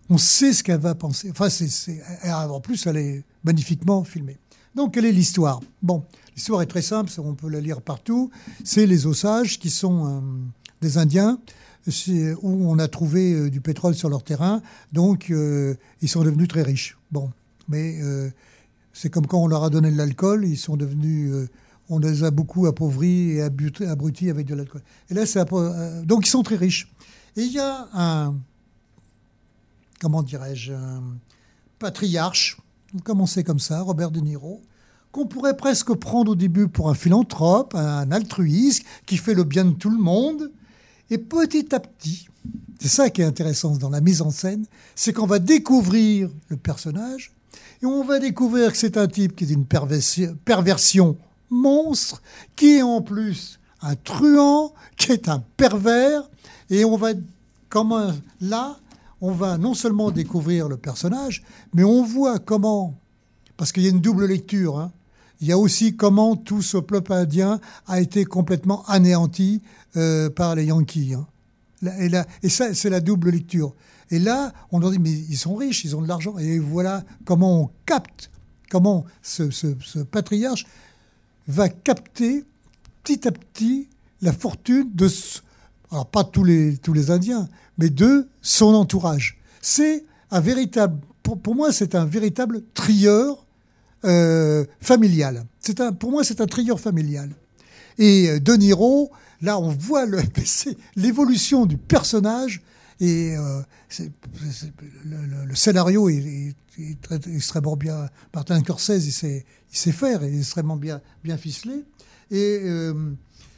on sait ce qu'elle va penser. Enfin, c'est, en plus, elle est magnifiquement filmée. Donc, quelle est l'histoire? Bon, l'histoire est très simple, on peut la lire partout. C'est les Osages qui sont euh, des Indiens où on a trouvé euh, du pétrole sur leur terrain, donc euh, ils sont devenus très riches. Bon, mais c'est comme quand on leur a donné de l'alcool, ils sont devenus, on les a beaucoup appauvris et abrutis, avec de l'alcool. Et là, c'est donc ils sont très riches. Et il y a un, comment dirais-je, un patriarche, on commençait comme ça, Robert De Niro, qu'on pourrait presque prendre au début pour un philanthrope, un altruiste qui fait le bien de tout le monde. Et petit à petit, c'est ça qui est intéressant dans la mise en scène, c'est qu'on va découvrir le personnage et on va découvrir que c'est un type qui est d'une perversion, monstre, qui est en plus un truand, qui est un pervers, et on va, comme un- là, on va non seulement découvrir le personnage, mais on voit comment, parce qu'il y a une double lecture, hein, il y a aussi comment tout ce peuple indien a été complètement anéanti euh, par les Yankees. hein. Et, ça, c'est la double lecture. Et là, on leur dit, mais ils sont riches, ils ont de l'argent. Et voilà comment on capte, comment ce, patriarche va capter petit à petit la fortune de, alors pas tous les, tous les Indiens, mais de son entourage. C'est un véritable, pour, pour moi, c'est un véritable trieur euh, familial. C'est un, pour moi, c'est un trieur familial. Et euh, De Niro, là, on voit le- l'évolution du personnage et euh, c'est- c'est- le, le- le scénario est, est- est très- extrêmement bien. Martin Scorsese, il sait, il sait faire, il est extrêmement bien, bien ficelé. Et euh,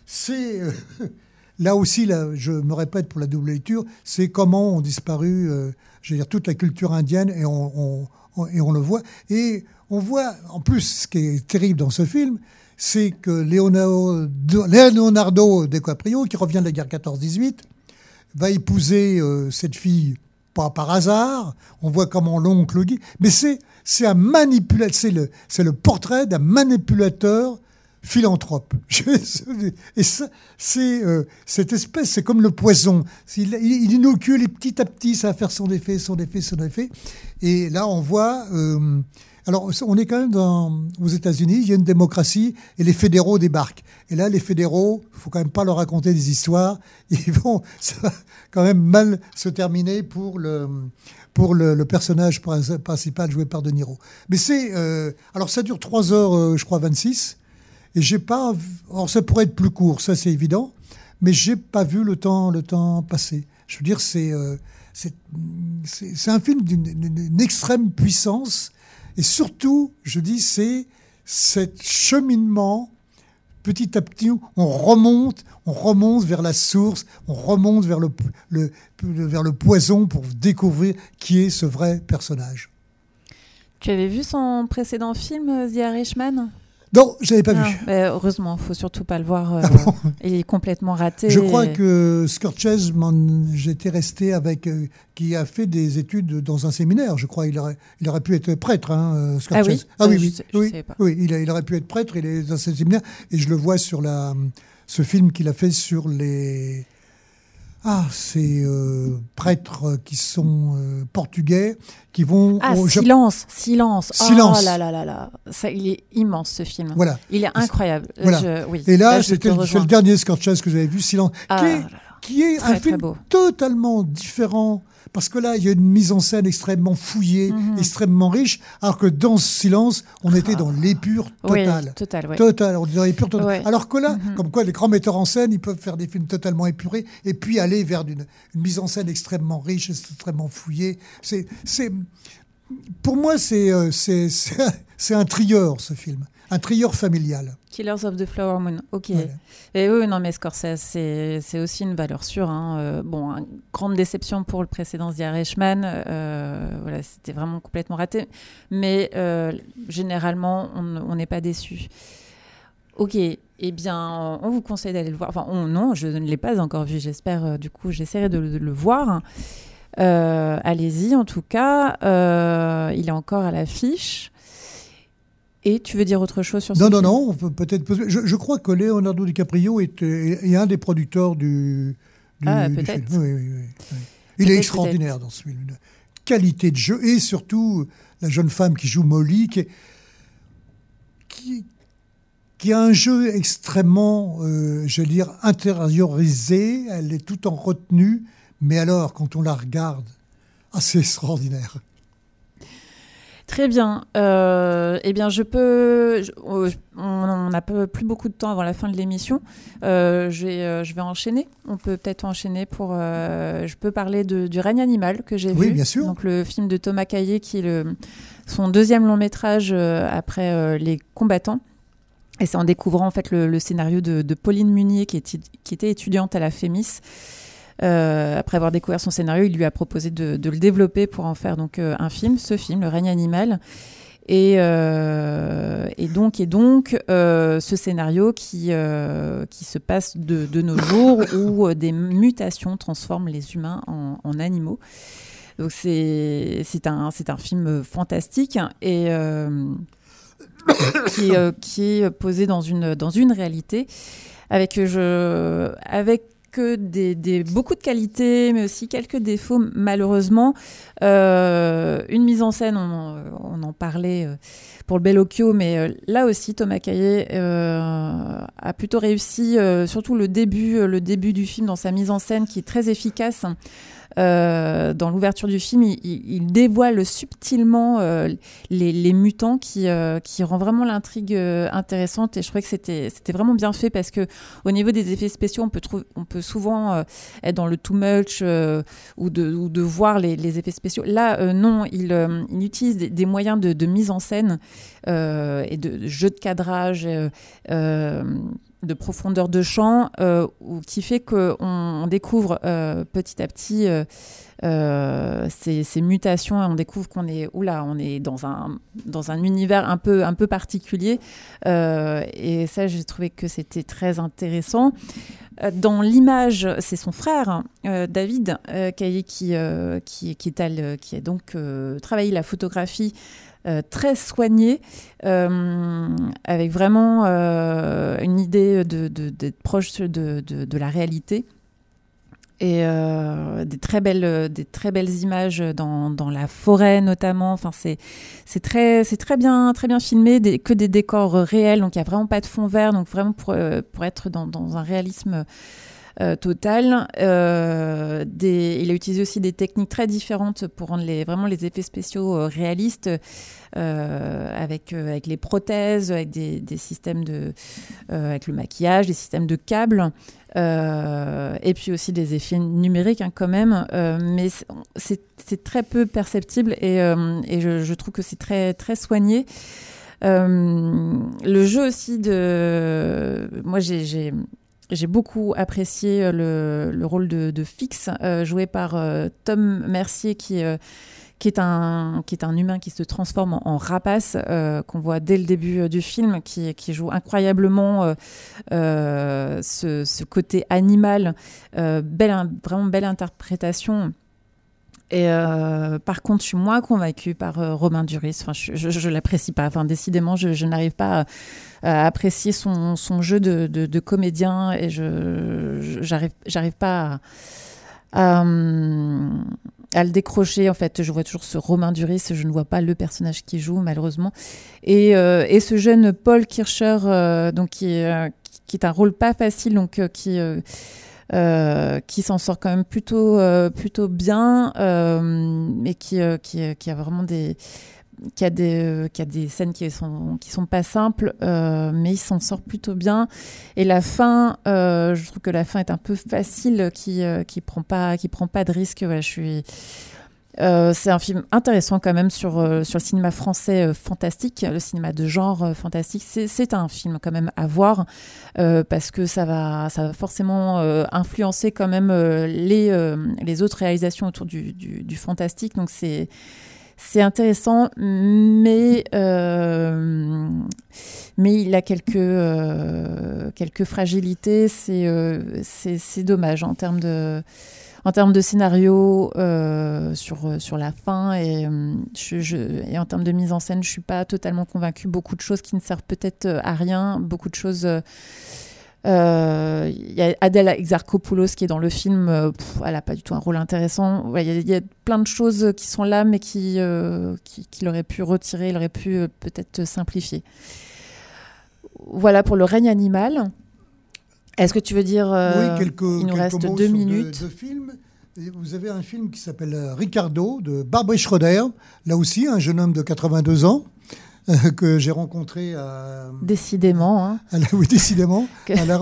c'est euh, là aussi, là, je me répète pour la double lecture, c'est comment ont disparu, euh, je veux dire, toute la culture indienne et on, on- on- et on le voit. Et on voit, en plus, ce qui est terrible dans ce film, c'est que Leonardo, Leonardo DiCaprio, qui revient de la guerre 14-18, va épouser euh, cette fille pas par hasard. On voit comment l'oncle Guy. Mais c'est c'est un manipulateur. C'est le c'est le portrait d'un manipulateur philanthrope. Et ça, c'est euh, cette espèce, c'est comme le poison. Il, inocule et petit à petit, ça va faire son effet, son effet, son effet. Et là, on voit. euh, alors, on est quand même dans, aux États-Unis, il y a une démocratie et les fédéraux débarquent. Et là, les fédéraux, faut quand même pas leur raconter des histoires. Ils vont, ça va quand même mal se terminer pour le pour le, le personnage prin- principal joué par De Niro. Mais c'est euh, alors ça dure 3 heures, euh, je crois 26. Et j'ai pas, alors ça pourrait être plus court, ça c'est évident, mais j'ai pas vu le temps, le temps passer. Je veux dire, c'est euh, c'est un film d'une extrême puissance et surtout, je dis, c'est cet cheminement petit à petit, on remonte, on remonte vers la source, on remonte vers le, le- le- vers le poison pour découvrir qui est ce vrai personnage. Tu avais vu son précédent film, euh, The Irishman? Non, je n'avais pas Ah, vu. mais Heureusement, faut surtout pas le voir. euh, Ah bon il est complètement raté. Je crois et- que m'en- j'étais resté avec, euh, qui a fait des études dans un séminaire. Je crois il aurait, il aurait pu être prêtre, hein, euh, Ah oui ah Euh, oui, je oui, sais- je oui, savais pas. oui, il, a- il aurait pu être prêtre. Il est dans ce séminaire et je le vois sur la, ce film qu'il a fait sur les, ah, ces euh, prêtres qui sont euh, portugais, qui vont Ah, au silence, silence. Silence. Oh là là là là. Ça, il est immense ce film. Voilà. Il est incroyable. Voilà. Je- oui. Et là, te c'était le, c'est rejoins. le dernier Scorsese que j'avais vu, Silence, Ah qui est, là là. qui est Très, un film totalement différent. Parce que là, il y a une mise en scène extrêmement fouillée, Mhm. extrêmement riche, alors que dans ce silence, on était dans l'épure Oui, totale. total, ouais. Total, on était dans l'épure totale. Ouais. Alors que là, Mhm. comme quoi les grands metteurs en scène, ils peuvent faire des films totalement épurés et puis aller vers une, une mise en scène extrêmement riche, extrêmement fouillée. C'est, c'est, Pour moi, c'est euh, c'est- c'est un trieur, ce film. Un trieur familial. Killers of the Flower Moon, ok. Voilà. Et oui, non, mais Scorsese, c'est aussi une valeur sûre. hein. Euh, bon, une grande déception pour le précédent The Irishman. euh, voilà, c'était vraiment complètement raté. Mais euh, généralement, on n'est pas déçu. Ok, eh bien, on vous conseille d'aller le voir. Enfin, on- non, je ne l'ai pas encore vu. J'espère, du coup, j'essaierai de, le- de le voir. Allez-y, en tout cas. Il est encore à l'affiche. Et tu veux dire autre chose sur ce Non, non, film non, on peut peut-être. Je, je crois que Leonardo DiCaprio est, est- est un des producteurs du, du, Ah, du peut-être. film. Oui, oui, oui, oui. Il est extraordinaire dans ce film. Une qualité de jeu et surtout la jeune femme qui joue Molly, qui, est- qui, qui a un jeu extrêmement, euh, je veux dire, intériorisé. Elle est tout en retenue, mais alors, quand on la regarde, ah, c'est extraordinaire. Très bien. Euh, eh bien, je peux. je- oh, on n'a plus beaucoup de temps avant la fin de l'émission. Euh, je, vais, euh, je vais enchaîner. On peut peut-être enchaîner pour. euh, je peux parler de, du règne animal que j'ai Oui, vu. bien sûr. Donc le film de Thomas Caillé, qui est le, son deuxième long métrage après Les Combattants. Et c'est en découvrant en fait le, le scénario de, de Pauline Munier, qui, est, qui était étudiante à la FEMIS. Euh, après avoir découvert son scénario, il lui a proposé de, de le développer pour en faire donc euh, un film, ce film, Le règne animal. Et, euh, et donc, et donc euh, ce scénario qui, euh, qui se passe de, de nos jours où euh, des mutations transforment les humains en, en animaux. Donc c'est un, un film fantastique et euh, qui, qui est posé dans une, dans une réalité avec, je, avec beaucoup de qualités, mais aussi quelques défauts, malheureusement. Euh, une mise en scène, on, en- parlait euh, pour le Bellocchio, mais euh, là aussi, Thomas Caillet a plutôt réussi, surtout le début, le début du film, dans sa mise en scène, qui est très efficace. Euh, dans l'ouverture du film, il, il- il dévoile subtilement euh, les, mutants qui, euh, qui rend vraiment l'intrigue intéressante. Et je trouvais que c'était vraiment bien fait parce que au niveau des effets spéciaux, on peut, souvent être dans le too much ou, de, voir les, effets spéciaux. Là, non, il, il utilise des, moyens de, mise en scène et de jeu de cadrage. De profondeur de champ euh, qui fait qu'on on découvre euh, petit à petit euh, ces, mutations et on découvre qu'on est on est dans un univers un peu particulier. Et ça j'ai trouvé que c'était très intéressant. Dans l'image c'est son frère David qui qui est qui a donc travaillé la photographie euh, très soignée, euh, avec vraiment euh, une idée de- de- d'être proche de, de- de la réalité. Et des, très belles, des très belles images dans, dans la forêt notamment. Enfin, c'est très, très, bien, très bien filmé, que des décors réels, donc il n'y a vraiment pas de fond vert, donc vraiment pour, pour être dans, dans un réalisme euh, total. Euh, des, il a utilisé aussi des techniques très différentes pour rendre les, vraiment les effets spéciaux euh, réalistes, avec, avec les prothèses, avec des, systèmes de, avec le maquillage, des systèmes de câbles. et puis aussi des effets numériques hein, quand même, mais c'est- très peu perceptible et, je, je trouve que c'est très très soigné. Le jeu aussi de, moi j'ai- j'ai beaucoup apprécié euh, le, le rôle de, Fix, euh, joué par euh, Tom Mercier, qui, est un, humain qui se transforme en, rapace, qu'on voit dès le début du film, qui, joue incroyablement ce, ce côté animal. Belle, vraiment belle interprétation. Et euh, par contre, je suis moins convaincue par euh, Romain Duris. Enfin, je, je l'apprécie pas. Enfin, décidément, je, n'arrive pas à, à apprécier son, jeu de, comédien et je j'arrive pas à, le décrocher. En fait, je vois toujours ce Romain Duris. Je ne vois pas le personnage qui joue malheureusement. Et, euh, et ce jeune Paul Kircher, euh, donc qui euh, qui- est un rôle pas facile, donc euh, qui euh, euh, qui s'en sort quand même plutôt euh, plutôt bien, euh, mais qui, euh, qui qui a vraiment des qui a des euh, qui a des scènes qui sont qui sont pas simples, euh, mais il s'en sort plutôt bien. Et la fin, euh, je trouve que la fin est un peu facile, qui euh, qui prend pas qui prend pas de risque. Ouais, je suis Euh, c'est un film intéressant quand même sur, euh, sur le cinéma français euh, fantastique, le cinéma de genre fantastique. C'est- un film quand même à voir parce que ça va, ça va forcément influencer quand même les, les autres réalisations autour du, du, fantastique. Donc c'est c'est intéressant, mais mais il a quelques quelques fragilités. C'est euh, dommage en termes de en termes de scénario euh, sur sur la fin et euh, et en termes de mise en scène, je suis pas totalement convaincue. Beaucoup de choses qui ne servent peut-être euh, à rien, beaucoup de choses. euh, euh, Il y a Adèle Exarchopoulos qui est dans le film, euh, elle n'a pas du tout un rôle intéressant. Il y, a- plein de choses qui sont là, mais qui, euh, qui- qu'il aurait pu retirer, il aurait pu euh, peut-être simplifier. Voilà pour le règne animal. Est-ce que tu veux dire euh, oui, quelques, il nous quelques reste mots deux sur minutes. De, de films. Vous avez un film qui s'appelle euh, Ricardo de Barbara Schroeder, là aussi un jeune homme de 82 ans euh, que j'ai rencontré à, Décidément. hein. à la, oui, décidément, Que- à la,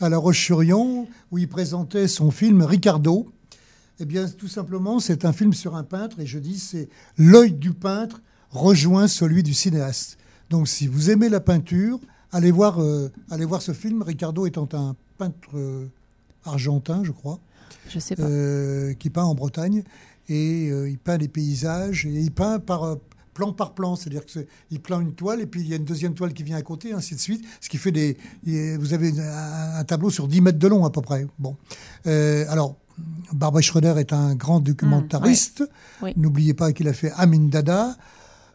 à la Roche-sur-Yon, où il présentait son film Ricardo. Eh bien, tout simplement, c'est un film sur un peintre, et je dis, c'est l'œil du peintre rejoint celui du cinéaste. Donc, si vous aimez la peinture, allez voir, euh, allez voir ce film. Ricardo étant un peintre euh, argentin, je crois, Je sais pas. euh, qui peint en Bretagne, et euh, il peint les paysages, et il peint par euh, plan par plan, c'est-à-dire qu'il peint une toile, et puis il y a une deuxième toile qui vient à côté, ainsi de suite, ce qui fait des... Vous avez un, un tableau sur 10 mètres de long à peu près. Bon. Euh, alors, Barbara Schroeder est un grand documentariste. Mmh, ouais. Oui. N'oubliez pas qu'il a fait Amin Dada,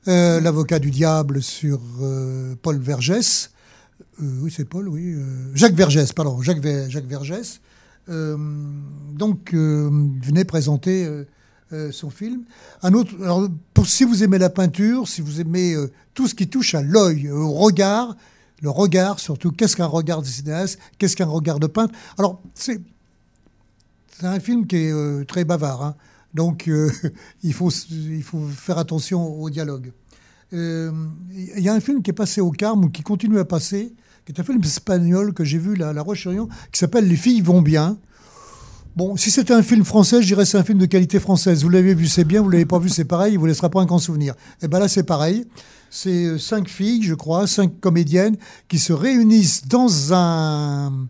euh, l'avocat du diable sur euh, Paul Vergès. Euh, oui, c'est Paul, oui. euh, Jacques Vergès, pardon, Jacques, Ver- Jacques Vergès. Euh, donc, venait présenter son film. Un autre, alors, pour, si vous aimez la peinture, si vous aimez tout ce qui touche à l'œil, au regard, le regard surtout, qu'est-ce qu'un regard de cinéaste, qu'est-ce qu'un regard de peintre? Alors, c'est un film qui est très bavard, hein. donc il, faut, il faut faire attention au dialogue. Il y a un film qui est passé au Carme ou qui continue à passer, qui est un film espagnol que j'ai vu à La Roche-sur-Yon, qui s'appelle Les filles vont bien. Bon, si c'était un film français, je dirais c'est un film de qualité française. Vous l'avez vu, c'est bien. Vous l'avez pas vu, c'est pareil. Il vous laissera pas un grand souvenir. Et ben là, c'est pareil. C'est euh, cinq filles, je crois, cinq comédiennes qui se réunissent dans un,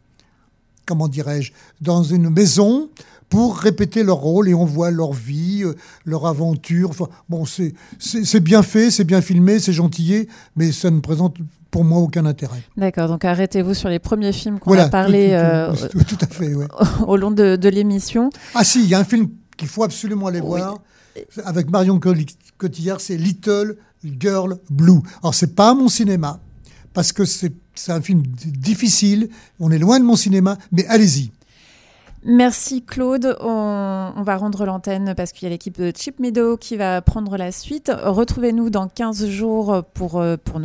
comment dirais-je, dans une maison pour répéter leur rôle et on voit leur vie, euh, leur aventure. Bon, c'est bien fait, c'est bien filmé, c'est gentillé, mais ça ne présente pour moi aucun intérêt. D'accord, donc arrêtez-vous sur les premiers films qu'on Voilà, a parlé tout- euh, tout, tout- tout à fait. ouais. au long de, de l'émission. Ah si, il y a un film qu'il faut absolument aller Oui. voir avec Marion Cotillard, c'est Little Girl Blue. Alors c'est pas mon cinéma parce que c'est un film difficile. On est loin de mon cinéma, mais allez-y. Merci Claude. On, on va rendre l'antenne parce qu'il y a l'équipe de Chip Meadow qui va prendre la suite. Retrouvez-nous dans 15 jours pour, euh, pour nous.